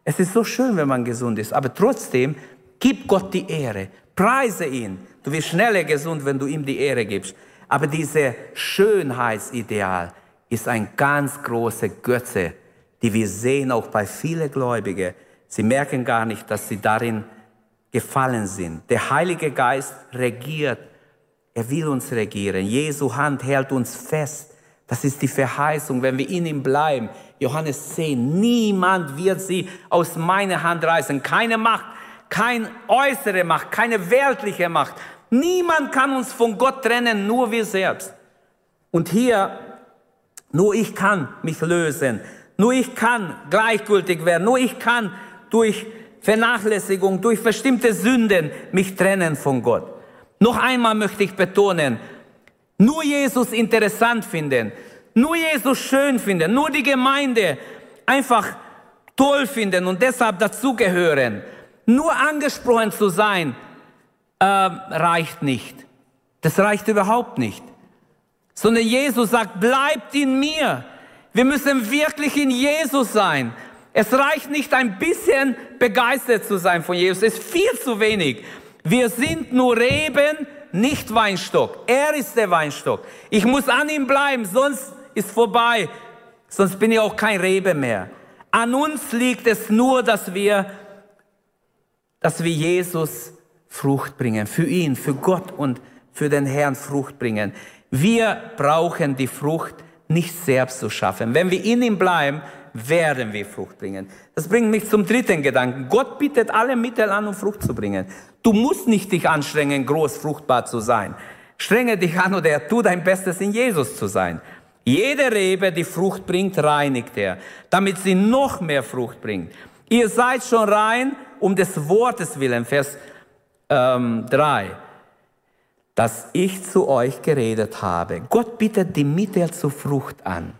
Es ist so schön, wenn man gesund ist. Aber trotzdem, Gib Gott die Ehre. Preise ihn. Du wirst schneller gesund, wenn du ihm die Ehre gibst. Aber dieses Schönheitsideal ist ein ganz großer Götze, die wir sehen auch bei vielen Gläubigen. Sie merken gar nicht, dass sie darin gefallen sind. Der Heilige Geist regiert. Er will uns regieren. Jesu Hand hält uns fest. Das ist die Verheißung, wenn wir in ihm bleiben. Johannes 10, niemand wird sie aus meiner Hand reißen. Keine Macht, keine äußere Macht, keine weltliche Macht. Niemand kann uns von Gott trennen, nur wir selbst. Und hier, nur ich kann mich lösen. Nur ich kann gleichgültig werden. Nur ich kann durch Vernachlässigung, durch bestimmte Sünden mich trennen von Gott. Noch einmal möchte ich betonen, nur Jesus interessant finden, nur Jesus schön finden, nur die Gemeinde einfach toll finden und deshalb dazugehören, nur angesprochen zu sein, äh, reicht nicht. Das reicht überhaupt nicht. Sondern Jesus sagt, bleibt in mir. Wir müssen wirklich in Jesus sein. Es reicht nicht ein bisschen begeistert zu sein von Jesus. Es ist viel zu wenig. Wir sind nur Reben, nicht Weinstock. Er ist der Weinstock. Ich muss an ihm bleiben, sonst ist vorbei. Sonst bin ich auch kein Rebe mehr. An uns liegt es nur, dass wir, dass wir Jesus Frucht bringen. Für ihn, für Gott und für den Herrn Frucht bringen. Wir brauchen die Frucht nicht selbst zu schaffen. Wenn wir in ihm bleiben, werden wir Frucht bringen. Das bringt mich zum dritten Gedanken. Gott bietet alle Mittel an, um Frucht zu bringen. Du musst nicht dich anstrengen, groß fruchtbar zu sein. Strenge dich an oder tu dein Bestes, in Jesus zu sein. Jede Rebe, die Frucht bringt, reinigt er, damit sie noch mehr Frucht bringt. Ihr seid schon rein um des Wortes willen, Vers ähm, 3, dass ich zu euch geredet habe. Gott bietet die Mittel zur Frucht an.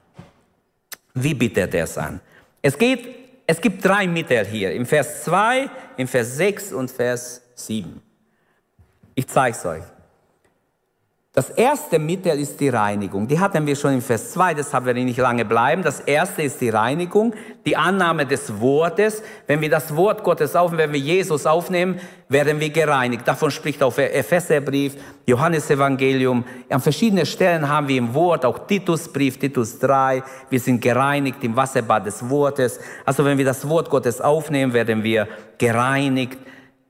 Wie bietet er es an? Es, geht, es gibt drei Mittel hier, im Vers 2, im Vers 6 und Vers 7. Ich zeige es euch. Das erste Mittel ist die Reinigung. Die hatten wir schon in Vers 2, deshalb werde ich nicht lange bleiben. Das erste ist die Reinigung, die Annahme des Wortes. Wenn wir das Wort Gottes aufnehmen, wenn wir Jesus aufnehmen, werden wir gereinigt. Davon spricht auch der Epheserbrief, Johannes Evangelium. An verschiedenen Stellen haben wir im Wort, auch Titusbrief, Titus 3. Wir sind gereinigt im Wasserbad des Wortes. Also wenn wir das Wort Gottes aufnehmen, werden wir gereinigt.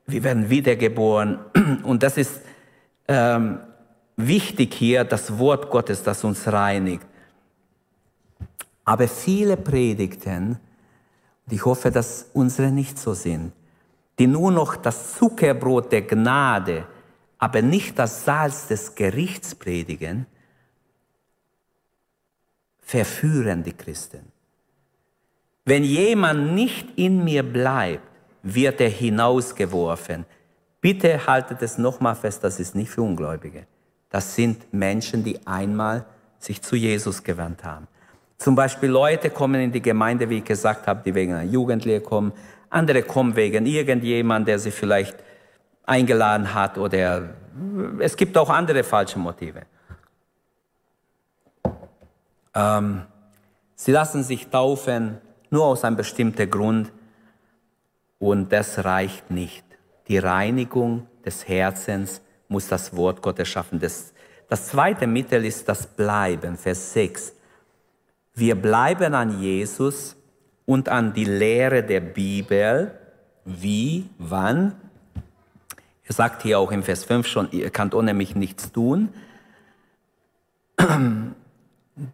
Wir werden wiedergeboren. Und das ist ähm, wichtig hier das Wort Gottes, das uns reinigt. Aber viele Predigten, und ich hoffe, dass unsere nicht so sind, die nur noch das Zuckerbrot der Gnade, aber nicht das Salz des Gerichts predigen, verführen die Christen. Wenn jemand nicht in mir bleibt, wird er hinausgeworfen. Bitte haltet es nochmal fest, das ist nicht für Ungläubige. Das sind Menschen, die einmal sich zu Jesus gewandt haben. Zum Beispiel Leute kommen in die Gemeinde, wie ich gesagt habe, die wegen einer Jugendlehre kommen. Andere kommen wegen irgendjemand, der sie vielleicht eingeladen hat oder es gibt auch andere falsche Motive. Ähm, sie lassen sich taufen nur aus einem bestimmten Grund und das reicht nicht. Die Reinigung des Herzens muss das Wort Gottes schaffen. Das, das zweite Mittel ist das Bleiben, Vers 6. Wir bleiben an Jesus und an die Lehre der Bibel. Wie, wann? Er sagt hier auch im Vers 5 schon, ihr könnt ohne mich nichts tun.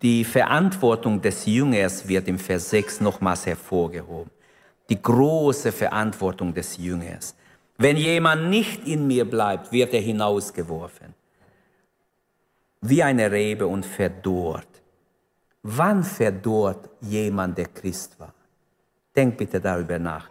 Die Verantwortung des Jüngers wird im Vers 6 nochmals hervorgehoben. Die große Verantwortung des Jüngers. Wenn jemand nicht in mir bleibt, wird er hinausgeworfen. Wie eine Rebe und verdorrt. Wann verdorrt jemand, der Christ war? Denk bitte darüber nach.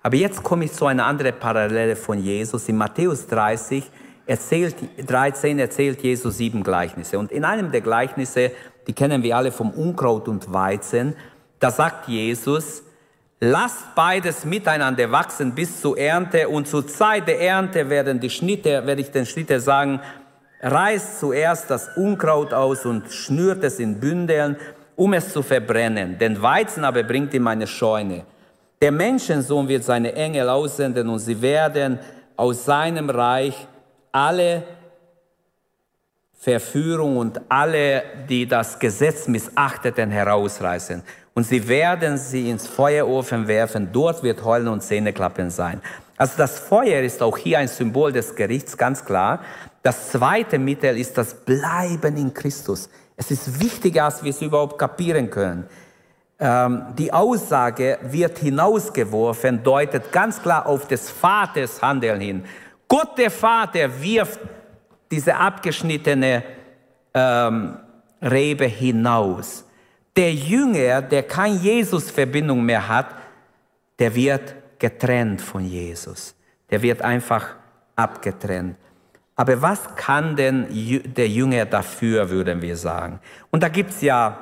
Aber jetzt komme ich zu einer anderen Parallele von Jesus. In Matthäus 30 erzählt, 13 erzählt Jesus sieben Gleichnisse. Und in einem der Gleichnisse, die kennen wir alle vom Unkraut und Weizen, da sagt Jesus, Lasst beides miteinander wachsen bis zur Ernte und zur Zeit der Ernte werden die Schnitte, werde ich den Schnitte sagen, reißt zuerst das Unkraut aus und schnürt es in Bündeln, um es zu verbrennen. Den Weizen aber bringt ihm eine Scheune. Der Menschensohn wird seine Engel aussenden und sie werden aus seinem Reich alle Verführung und alle, die das Gesetz missachteten, herausreißen. Und sie werden sie ins Feuerofen werfen. Dort wird Heulen und Zähneklappen sein. Also das Feuer ist auch hier ein Symbol des Gerichts, ganz klar. Das zweite Mittel ist das Bleiben in Christus. Es ist wichtiger, als wir es überhaupt kapieren können. Ähm, die Aussage wird hinausgeworfen, deutet ganz klar auf des Vaters Handeln hin. Gott der Vater wirft diese abgeschnittene ähm, Rebe hinaus. Der Jünger, der keine Jesus-Verbindung mehr hat, der wird getrennt von Jesus. Der wird einfach abgetrennt. Aber was kann denn der Jünger dafür, würden wir sagen? Und da gibt es ja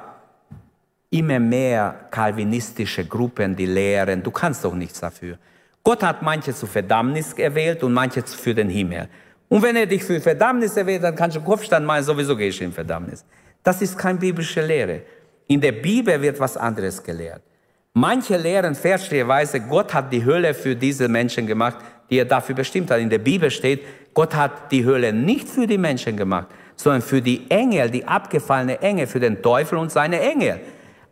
immer mehr kalvinistische Gruppen, die lehren, du kannst doch nichts dafür. Gott hat manche zur Verdammnis erwählt und manche für den Himmel. Und wenn er dich für Verdammnis erwählt, dann kannst du Kopfstand meinen, sowieso gehe ich in Verdammnis. Das ist keine biblische Lehre. In der Bibel wird was anderes gelehrt. Manche lehren fälschlicherweise, Gott hat die Hölle für diese Menschen gemacht, die er dafür bestimmt hat. In der Bibel steht, Gott hat die Hölle nicht für die Menschen gemacht, sondern für die Engel, die abgefallene Engel, für den Teufel und seine Engel.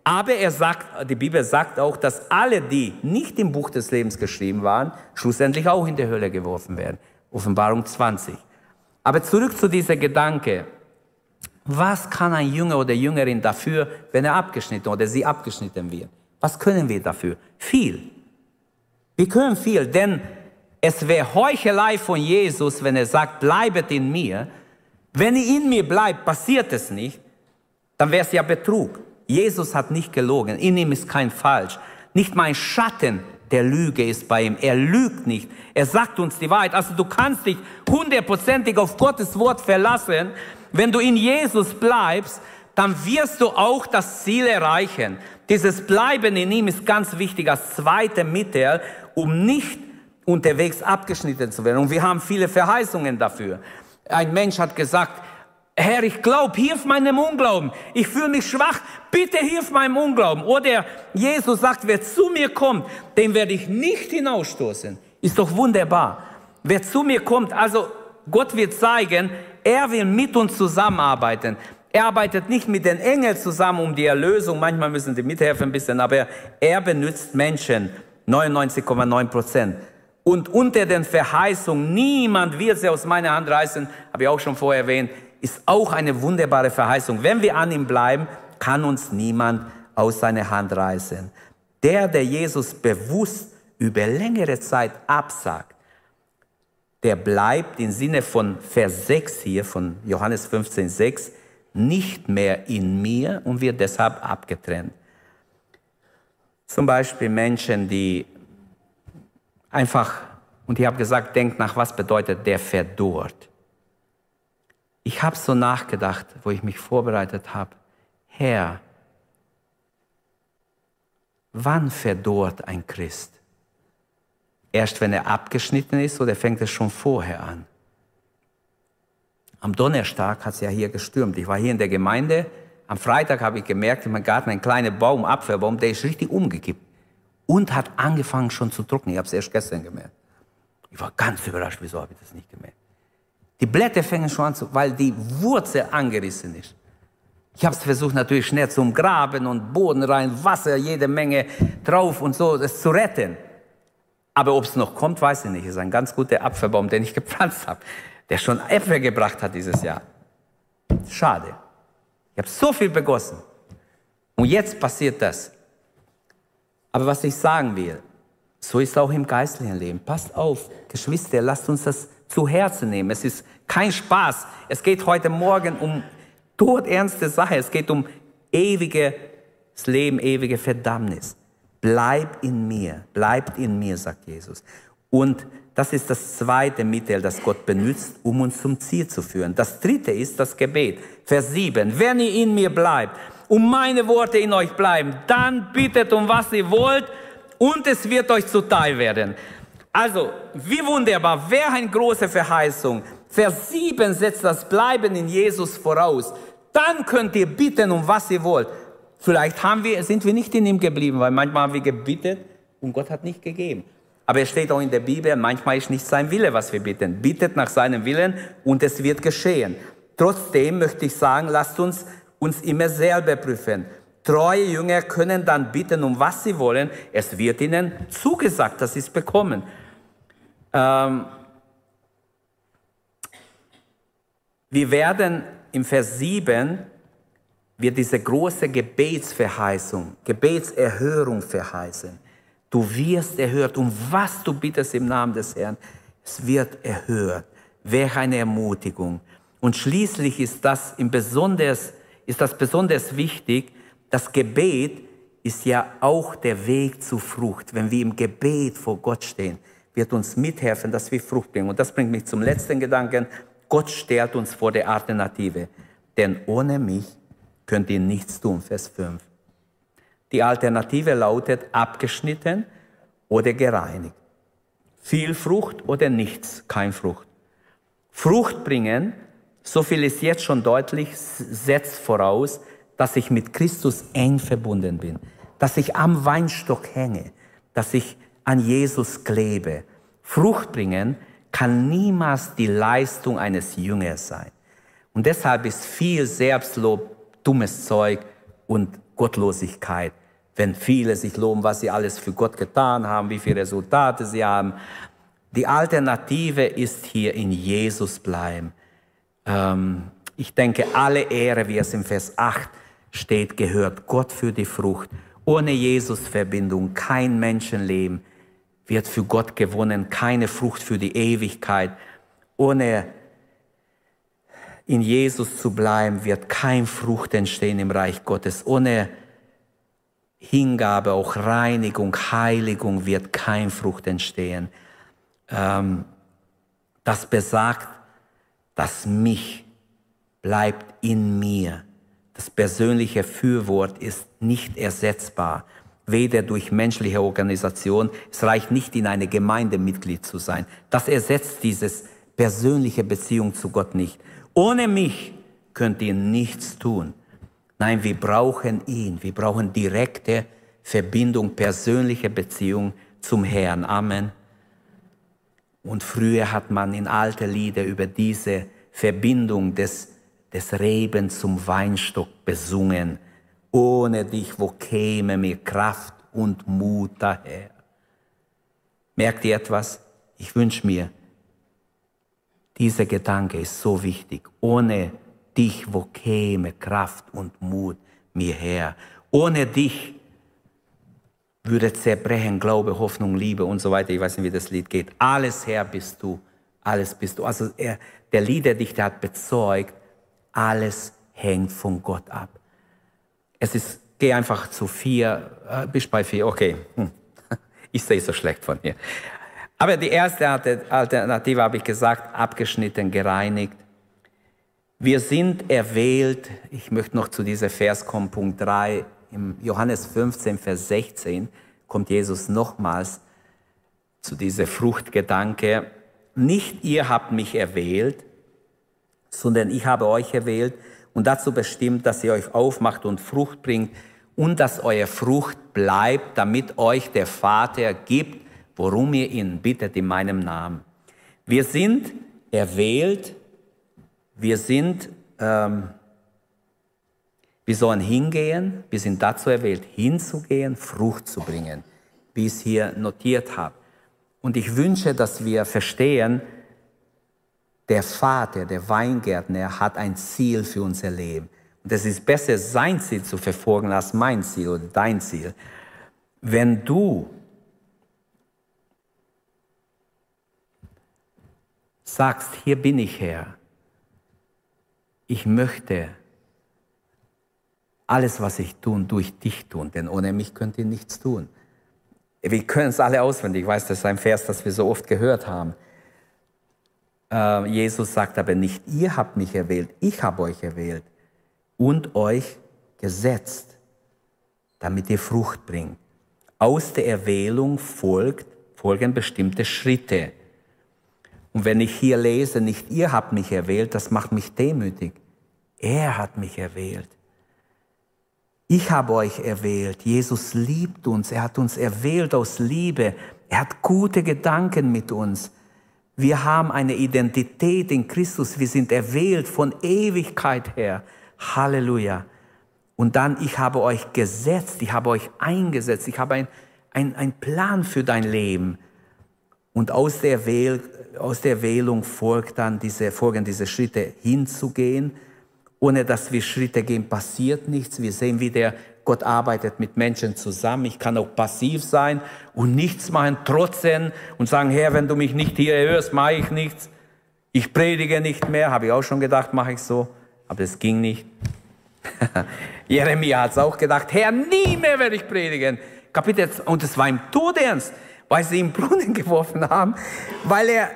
Aber er sagt, die Bibel sagt auch, dass alle, die nicht im Buch des Lebens geschrieben waren, schlussendlich auch in der Hölle geworfen werden. Offenbarung 20. Aber zurück zu dieser Gedanke. Was kann ein Jünger oder Jüngerin dafür, wenn er abgeschnitten oder sie abgeschnitten wird? Was können wir dafür? Viel. Wir können viel, denn es wäre Heuchelei von Jesus, wenn er sagt, bleibet in mir. Wenn ihr in mir bleibt, passiert es nicht, dann wäre es ja Betrug. Jesus hat nicht gelogen, in ihm ist kein Falsch. Nicht mein Schatten der Lüge ist bei ihm. Er lügt nicht. Er sagt uns die Wahrheit. Also du kannst dich hundertprozentig auf Gottes Wort verlassen. Wenn du in Jesus bleibst, dann wirst du auch das Ziel erreichen. Dieses Bleiben in ihm ist ganz wichtig als zweite Mittel, um nicht unterwegs abgeschnitten zu werden. Und wir haben viele Verheißungen dafür. Ein Mensch hat gesagt, Herr, ich glaube, hilf meinem Unglauben. Ich fühle mich schwach. Bitte hilf meinem Unglauben. Oder Jesus sagt, wer zu mir kommt, den werde ich nicht hinausstoßen. Ist doch wunderbar. Wer zu mir kommt, also Gott wird zeigen, er will mit uns zusammenarbeiten. Er arbeitet nicht mit den Engeln zusammen um die Erlösung. Manchmal müssen sie mithelfen ein bisschen, aber er benutzt Menschen. 99,9 Prozent. Und unter den Verheißungen, niemand wird sie aus meiner Hand reißen, habe ich auch schon vorher erwähnt, ist auch eine wunderbare Verheißung. Wenn wir an ihm bleiben, kann uns niemand aus seiner Hand reißen. Der, der Jesus bewusst über längere Zeit absagt, der bleibt im Sinne von Vers 6 hier von Johannes 15, 6 nicht mehr in mir und wird deshalb abgetrennt. Zum Beispiel Menschen, die einfach, und ich habe gesagt, denkt nach, was bedeutet der verdorrt. Ich habe so nachgedacht, wo ich mich vorbereitet habe. Herr, wann verdorrt ein Christ? Erst wenn er abgeschnitten ist oder fängt es schon vorher an? Am Donnerstag hat es ja hier gestürmt. Ich war hier in der Gemeinde. Am Freitag habe ich gemerkt, in meinem Garten ein kleiner Baum, Apfelbaum, der ist richtig umgekippt und hat angefangen schon zu trocknen. Ich habe es erst gestern gemerkt. Ich war ganz überrascht, wieso habe ich das nicht gemerkt? Die Blätter fängen schon an zu, weil die Wurzel angerissen ist. Ich habe es versucht natürlich schnell zu umgraben und Boden rein, Wasser, jede Menge drauf und so, das zu retten. Aber ob es noch kommt, weiß ich nicht. Es ist ein ganz guter Apfelbaum, den ich gepflanzt habe, der schon Äpfel gebracht hat dieses Jahr. Schade. Ich habe so viel begossen. Und jetzt passiert das. Aber was ich sagen will, so ist auch im geistlichen Leben. Passt auf, Geschwister, lasst uns das zu Herzen nehmen. Es ist kein Spaß. Es geht heute Morgen um todernste Sache. Es geht um ewiges Leben, ewige Verdammnis. Bleib in mir, bleibt in mir, sagt Jesus. Und das ist das zweite Mittel, das Gott benutzt, um uns zum Ziel zu führen. Das dritte ist das Gebet. Vers 7. Wenn ihr in mir bleibt und meine Worte in euch bleiben, dann bittet um was ihr wollt und es wird euch zuteil werden. Also, wie wunderbar, wer eine große Verheißung. Vers 7 setzt das Bleiben in Jesus voraus. Dann könnt ihr bitten, um was ihr wollt. Vielleicht haben wir, sind wir nicht in ihm geblieben, weil manchmal haben wir gebittet und Gott hat nicht gegeben. Aber es steht auch in der Bibel, manchmal ist nicht sein Wille, was wir bitten. Bittet nach seinem Willen und es wird geschehen. Trotzdem möchte ich sagen, lasst uns uns immer selber prüfen. Treue Jünger können dann bitten, um was sie wollen. Es wird ihnen zugesagt, dass sie es bekommen. Ähm, wir werden im Vers 7 wird diese große Gebetsverheißung, Gebetserhörung verheißen. Du wirst erhört, um was du bittest im Namen des Herrn. Es wird erhört. Wäre eine Ermutigung. Und schließlich ist das, im besonders, ist das besonders wichtig. Das Gebet ist ja auch der Weg zu Frucht. Wenn wir im Gebet vor Gott stehen, wird uns mithelfen, dass wir Frucht bringen. Und das bringt mich zum letzten Gedanken. Gott stellt uns vor der Alternative. Denn ohne mich könnt ihr nichts tun. Vers 5. Die Alternative lautet abgeschnitten oder gereinigt. Viel Frucht oder nichts, kein Frucht. Frucht bringen, so viel ist jetzt schon deutlich, setzt voraus, dass ich mit Christus eng verbunden bin, dass ich am Weinstock hänge, dass ich an Jesus klebe. Frucht bringen kann niemals die Leistung eines Jüngers sein. Und deshalb ist viel Selbstlob dummes Zeug und Gottlosigkeit, wenn viele sich loben, was sie alles für Gott getan haben, wie viele Resultate sie haben. Die Alternative ist hier in Jesus bleiben. Ähm, ich denke, alle Ehre, wie es im Vers 8 steht, gehört Gott für die Frucht. Ohne Jesus-Verbindung kein Menschenleben wird für Gott gewonnen, keine Frucht für die Ewigkeit. Ohne in Jesus zu bleiben, wird kein Frucht entstehen im Reich Gottes. Ohne Hingabe, auch Reinigung, Heiligung wird kein Frucht entstehen. Ähm, das besagt, dass mich bleibt in mir. Das persönliche Fürwort ist nicht ersetzbar, weder durch menschliche Organisation. Es reicht nicht, in eine Gemeinde Mitglied zu sein. Das ersetzt dieses persönliche Beziehung zu Gott nicht. Ohne mich könnt ihr nichts tun. Nein, wir brauchen ihn. Wir brauchen direkte Verbindung, persönliche Beziehung zum Herrn. Amen. Und früher hat man in alte Lieder über diese Verbindung des, des Reben zum Weinstock besungen. Ohne dich, wo käme mir Kraft und Mut daher? Merkt ihr etwas? Ich wünsche mir, dieser Gedanke ist so wichtig. Ohne dich, wo käme Kraft und Mut mir her? Ohne dich würde zerbrechen Glaube, Hoffnung, Liebe und so weiter. Ich weiß nicht, wie das Lied geht. Alles her bist du. Alles bist du. Also er, der Liederdichter hat bezeugt, alles hängt von Gott ab. Es ist, geh einfach zu vier, äh, bist bei vier, okay. Hm. Ich sehe so schlecht von hier. Aber die erste Alternative habe ich gesagt, abgeschnitten, gereinigt. Wir sind erwählt, ich möchte noch zu dieser Vers kommen, Punkt 3, im Johannes 15, Vers 16 kommt Jesus nochmals zu dieser Fruchtgedanke. Nicht ihr habt mich erwählt, sondern ich habe euch erwählt und dazu bestimmt, dass ihr euch aufmacht und Frucht bringt und dass euer Frucht bleibt, damit euch der Vater gibt, worum ihr ihn bittet in meinem Namen. Wir sind erwählt, wir sind, ähm, wir sollen hingehen, wir sind dazu erwählt, hinzugehen, Frucht zu bringen, wie ich es hier notiert habe. Und ich wünsche, dass wir verstehen, der Vater, der Weingärtner, hat ein Ziel für unser Leben. Und es ist besser, sein Ziel zu verfolgen als mein Ziel oder dein Ziel. Wenn du sagst, hier bin ich Herr, ich möchte alles, was ich tun, durch dich tun, denn ohne mich könnt ihr nichts tun. Wir können es alle auswendig, ich weiß, das ist ein Vers, das wir so oft gehört haben. Äh, Jesus sagt aber nicht, ihr habt mich erwählt, ich habe euch erwählt und euch gesetzt, damit ihr Frucht bringt. Aus der Erwählung folgt, folgen bestimmte Schritte. Und wenn ich hier lese, nicht ihr habt mich erwählt, das macht mich demütig. Er hat mich erwählt. Ich habe euch erwählt. Jesus liebt uns. Er hat uns erwählt aus Liebe. Er hat gute Gedanken mit uns. Wir haben eine Identität in Christus. Wir sind erwählt von Ewigkeit her. Halleluja. Und dann, ich habe euch gesetzt, ich habe euch eingesetzt, ich habe ein, ein, ein Plan für dein Leben. Und aus der, Wähl, aus der Wählung folgt dann diese, folgen diese Schritte hinzugehen. Ohne dass wir Schritte gehen, passiert nichts. Wir sehen, wie der Gott arbeitet mit Menschen zusammen. Ich kann auch passiv sein und nichts machen, trotzdem und sagen, Herr, wenn du mich nicht hier hörst, mache ich nichts. Ich predige nicht mehr, habe ich auch schon gedacht, mache ich so. Aber es ging nicht. Jeremia hat es auch gedacht, Herr, nie mehr werde ich predigen. Kapitel, und es war ihm Todernst, weil sie ihn Brunnen geworfen haben, weil er,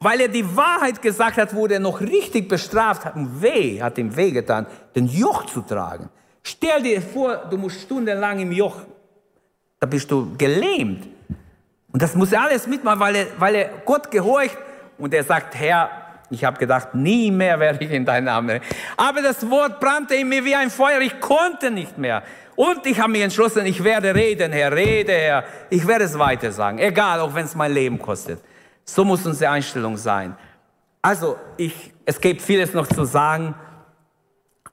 weil er die Wahrheit gesagt hat, wurde er noch richtig bestraft hat. Und weh, hat ihm weh getan, den Joch zu tragen. Stell dir vor, du musst stundenlang im Joch, da bist du gelähmt. Und das muss er alles mitmachen, weil er, weil er Gott gehorcht und er sagt, Herr, ich habe gedacht, nie mehr werde ich in deinen Namen. Aber das Wort brannte in mir wie ein Feuer. Ich konnte nicht mehr. Und ich habe mich entschlossen, ich werde reden, Herr, rede, Herr. Ich werde es weiter sagen. Egal, auch wenn es mein Leben kostet. So muss unsere Einstellung sein. Also, ich, es gibt vieles noch zu sagen.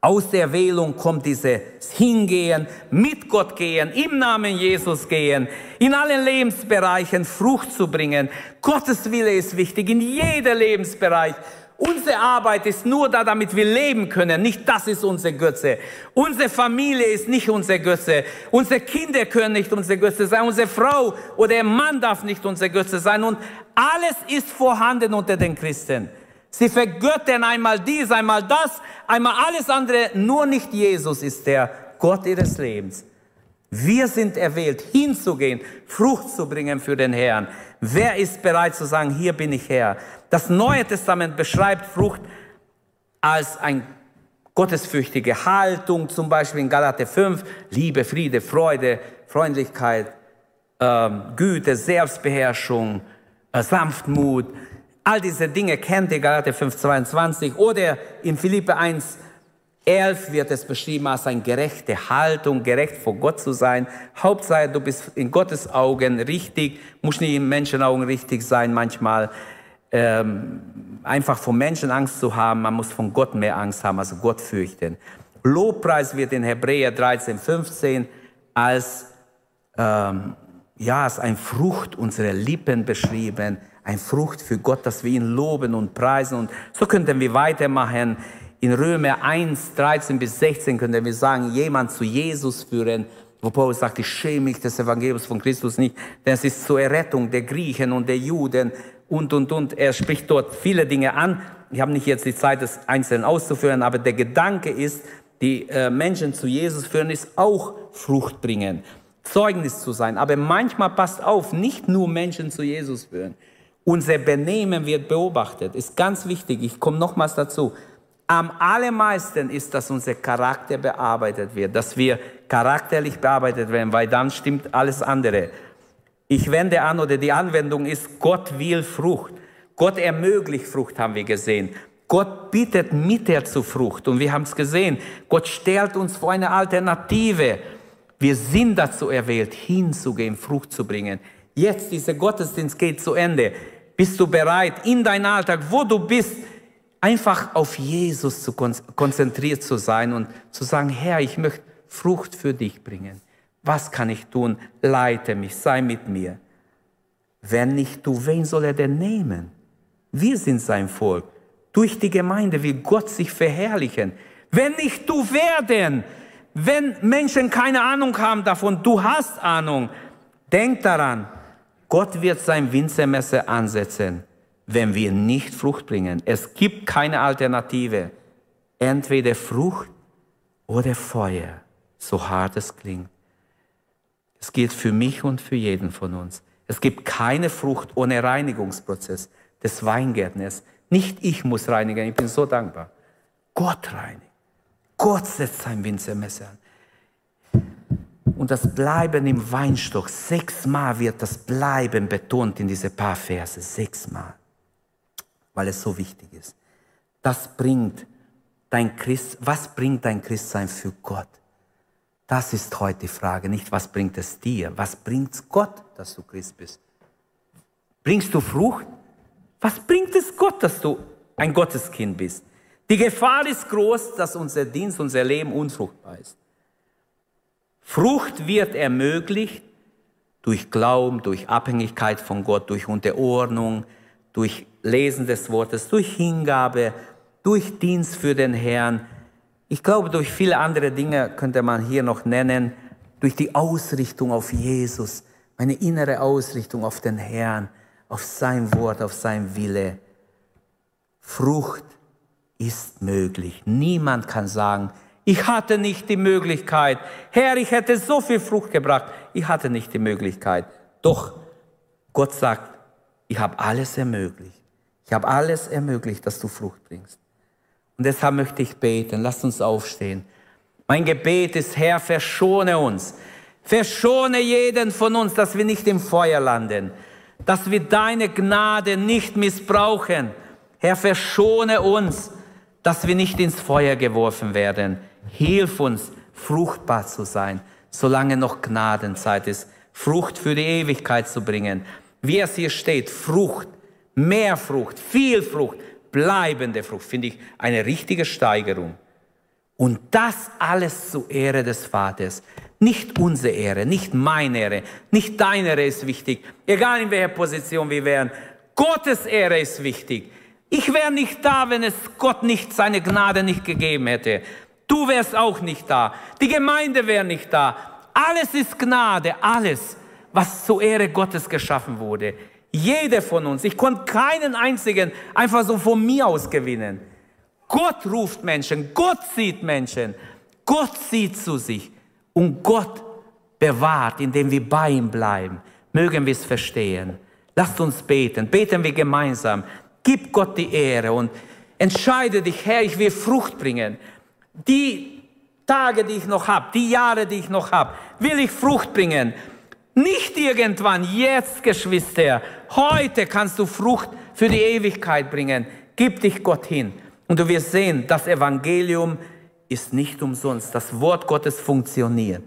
Aus der Wählung kommt dieses Hingehen, mit Gott gehen, im Namen Jesus gehen, in allen Lebensbereichen Frucht zu bringen. Gottes Wille ist wichtig, in jedem Lebensbereich. Unsere Arbeit ist nur da, damit wir leben können. Nicht das ist unsere Götze. Unsere Familie ist nicht unsere Götze. Unsere Kinder können nicht unsere Götze sein. Unsere Frau oder der Mann darf nicht unsere Götze sein. Und alles ist vorhanden unter den Christen. Sie vergöttern einmal dies, einmal das, einmal alles andere, nur nicht Jesus ist der Gott ihres Lebens. Wir sind erwählt, hinzugehen, Frucht zu bringen für den Herrn. Wer ist bereit zu sagen, hier bin ich Herr? Das Neue Testament beschreibt Frucht als eine gottesfürchtige Haltung, zum Beispiel in Galater 5, Liebe, Friede, Freude, Freundlichkeit, ähm, Güte, Selbstbeherrschung, äh, Sanftmut, All diese Dinge kennt ihr, Galater 5,22 oder in Philippe 1, 11 wird es beschrieben als eine gerechte Haltung, gerecht vor Gott zu sein. Hauptsache, du bist in Gottes Augen richtig, muss nicht in Menschenaugen richtig sein manchmal. Ähm, einfach vor Menschen Angst zu haben, man muss von Gott mehr Angst haben, also Gott fürchten. Lobpreis wird in Hebräer 13, 15 als, ähm, ja, als eine Frucht unserer Lippen beschrieben, ein Frucht für Gott, dass wir ihn loben und preisen. Und so könnten wir weitermachen. In Römer 1, 13 bis 16 könnten wir sagen, jemand zu Jesus führen, wo Paulus sagt, ich schäme mich des Evangeliums von Christus nicht, denn es ist zur Errettung der Griechen und der Juden und, und, und. Er spricht dort viele Dinge an. Ich habe nicht jetzt die Zeit, das einzeln auszuführen, aber der Gedanke ist, die äh, Menschen zu Jesus führen, ist auch Frucht bringen, Zeugnis zu sein. Aber manchmal passt auf, nicht nur Menschen zu Jesus führen. Unser Benehmen wird beobachtet. Ist ganz wichtig. Ich komme nochmals dazu. Am allermeisten ist, dass unser Charakter bearbeitet wird, dass wir charakterlich bearbeitet werden, weil dann stimmt alles andere. Ich wende an oder die Anwendung ist, Gott will Frucht. Gott ermöglicht Frucht, haben wir gesehen. Gott bietet Mittel zu Frucht und wir haben es gesehen. Gott stellt uns vor eine Alternative. Wir sind dazu erwählt, hinzugehen, Frucht zu bringen. Jetzt, dieser Gottesdienst geht zu Ende. Bist du bereit, in deinem Alltag, wo du bist, einfach auf Jesus zu konzentriert zu sein und zu sagen, Herr, ich möchte Frucht für dich bringen. Was kann ich tun? Leite mich, sei mit mir. Wenn nicht du, wen soll er denn nehmen? Wir sind sein Volk. Durch die Gemeinde will Gott sich verherrlichen. Wenn nicht du, wer denn? Wenn Menschen keine Ahnung haben davon, du hast Ahnung, denk daran, Gott wird sein Winzermesser ansetzen, wenn wir nicht Frucht bringen. Es gibt keine Alternative. Entweder Frucht oder Feuer, so hart es klingt. Es gilt für mich und für jeden von uns. Es gibt keine Frucht ohne Reinigungsprozess des Weingärtners. Nicht ich muss reinigen, ich bin so dankbar. Gott reinigt. Gott setzt sein Winzermesser an. Und das Bleiben im Weinstock, sechsmal wird das Bleiben betont in diese paar Verse, sechsmal, weil es so wichtig ist. Das bringt dein Christ, was bringt dein Christsein für Gott? Das ist heute die Frage, nicht was bringt es dir, was bringt es Gott, dass du Christ bist? Bringst du Frucht? Was bringt es Gott, dass du ein Gotteskind bist? Die Gefahr ist groß, dass unser Dienst, unser Leben unfruchtbar ist. Frucht wird ermöglicht durch Glauben, durch Abhängigkeit von Gott, durch Unterordnung, durch Lesen des Wortes, durch Hingabe, durch Dienst für den Herrn. Ich glaube, durch viele andere Dinge könnte man hier noch nennen, durch die Ausrichtung auf Jesus, meine innere Ausrichtung auf den Herrn, auf sein Wort, auf sein Wille. Frucht ist möglich. Niemand kann sagen, ich hatte nicht die Möglichkeit. Herr, ich hätte so viel Frucht gebracht. Ich hatte nicht die Möglichkeit. Doch Gott sagt, ich habe alles ermöglicht. Ich habe alles ermöglicht, dass du Frucht bringst. Und deshalb möchte ich beten. Lasst uns aufstehen. Mein Gebet ist, Herr, verschone uns. Verschone jeden von uns, dass wir nicht im Feuer landen. Dass wir deine Gnade nicht missbrauchen. Herr, verschone uns, dass wir nicht ins Feuer geworfen werden. Hilf uns, fruchtbar zu sein, solange noch Gnadenzeit ist. Frucht für die Ewigkeit zu bringen. Wie es hier steht, Frucht, mehr Frucht, viel Frucht, bleibende Frucht, finde ich eine richtige Steigerung. Und das alles zur Ehre des Vaters. Nicht unsere Ehre, nicht meine Ehre, nicht deine Ehre ist wichtig. Egal in welcher Position wir wären. Gottes Ehre ist wichtig. Ich wäre nicht da, wenn es Gott nicht seine Gnade nicht gegeben hätte. Du wärst auch nicht da. Die Gemeinde wäre nicht da. Alles ist Gnade, alles, was zur Ehre Gottes geschaffen wurde. Jeder von uns. Ich konnte keinen einzigen einfach so von mir aus gewinnen. Gott ruft Menschen, Gott sieht Menschen, Gott sieht zu sich und Gott bewahrt, indem wir bei ihm bleiben. Mögen wir es verstehen. Lasst uns beten. Beten wir gemeinsam. Gib Gott die Ehre und entscheide dich, Herr, ich will Frucht bringen. Die Tage, die ich noch habe, die Jahre, die ich noch habe, will ich Frucht bringen. Nicht irgendwann, jetzt, Geschwister. Heute kannst du Frucht für die Ewigkeit bringen. Gib dich Gott hin. Und du wirst sehen, das Evangelium ist nicht umsonst. Das Wort Gottes funktioniert.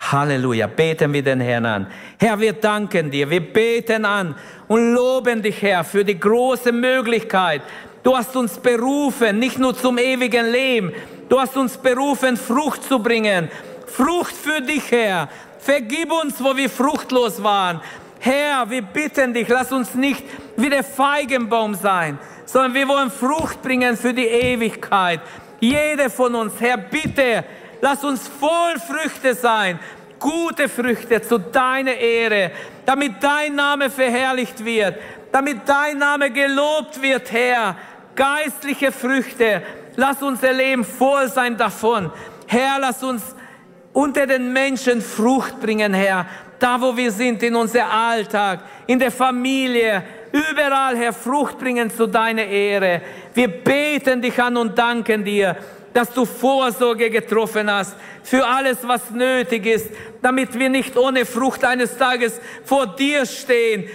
Halleluja. Beten wir den Herrn an. Herr, wir danken dir. Wir beten an und loben dich, Herr, für die große Möglichkeit. Du hast uns berufen, nicht nur zum ewigen Leben. Du hast uns berufen, Frucht zu bringen. Frucht für dich, Herr. Vergib uns, wo wir fruchtlos waren. Herr, wir bitten dich, lass uns nicht wie der Feigenbaum sein, sondern wir wollen Frucht bringen für die Ewigkeit. Jede von uns, Herr, bitte, Lass uns voll Früchte sein, gute Früchte zu deiner Ehre, damit dein Name verherrlicht wird, damit dein Name gelobt wird, Herr. Geistliche Früchte, lass unser Leben voll sein davon. Herr, lass uns unter den Menschen Frucht bringen, Herr. Da, wo wir sind, in unser Alltag, in der Familie, überall, Herr, Frucht bringen zu deiner Ehre. Wir beten dich an und danken dir dass du Vorsorge getroffen hast für alles, was nötig ist, damit wir nicht ohne Frucht eines Tages vor dir stehen.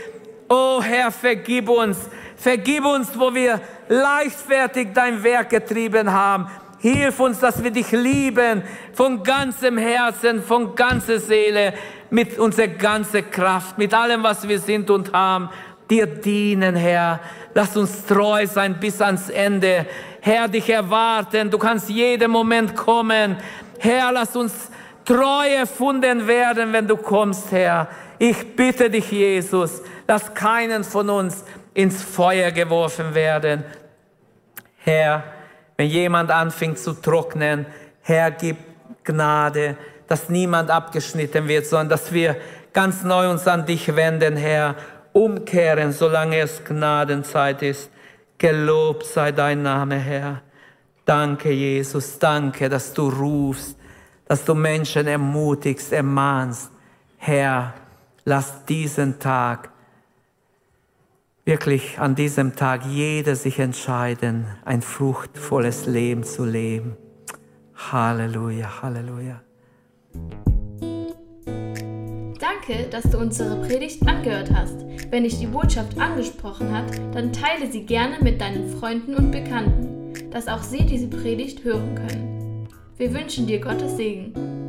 Oh Herr, vergib uns, vergib uns, wo wir leichtfertig dein Werk getrieben haben. Hilf uns, dass wir dich lieben von ganzem Herzen, von ganzer Seele, mit unserer ganzen Kraft, mit allem, was wir sind und haben. Dir dienen, Herr. Lass uns treu sein bis ans Ende. Herr, dich erwarten. Du kannst jeden Moment kommen. Herr, lass uns treu erfunden werden, wenn du kommst, Herr. Ich bitte dich, Jesus, lass keinen von uns ins Feuer geworfen werden. Herr, wenn jemand anfängt zu trocknen, Herr, gib Gnade, dass niemand abgeschnitten wird, sondern dass wir ganz neu uns an dich wenden, Herr, umkehren, solange es Gnadenzeit ist. Gelobt sei dein Name, Herr. Danke, Jesus. Danke, dass du rufst, dass du Menschen ermutigst, ermahnst. Herr, lass diesen Tag, wirklich an diesem Tag jeder sich entscheiden, ein fruchtvolles Leben zu leben. Halleluja, Halleluja. Danke, dass du unsere Predigt angehört hast. Wenn dich die Botschaft angesprochen hat, dann teile sie gerne mit deinen Freunden und Bekannten, dass auch sie diese Predigt hören können. Wir wünschen dir Gottes Segen.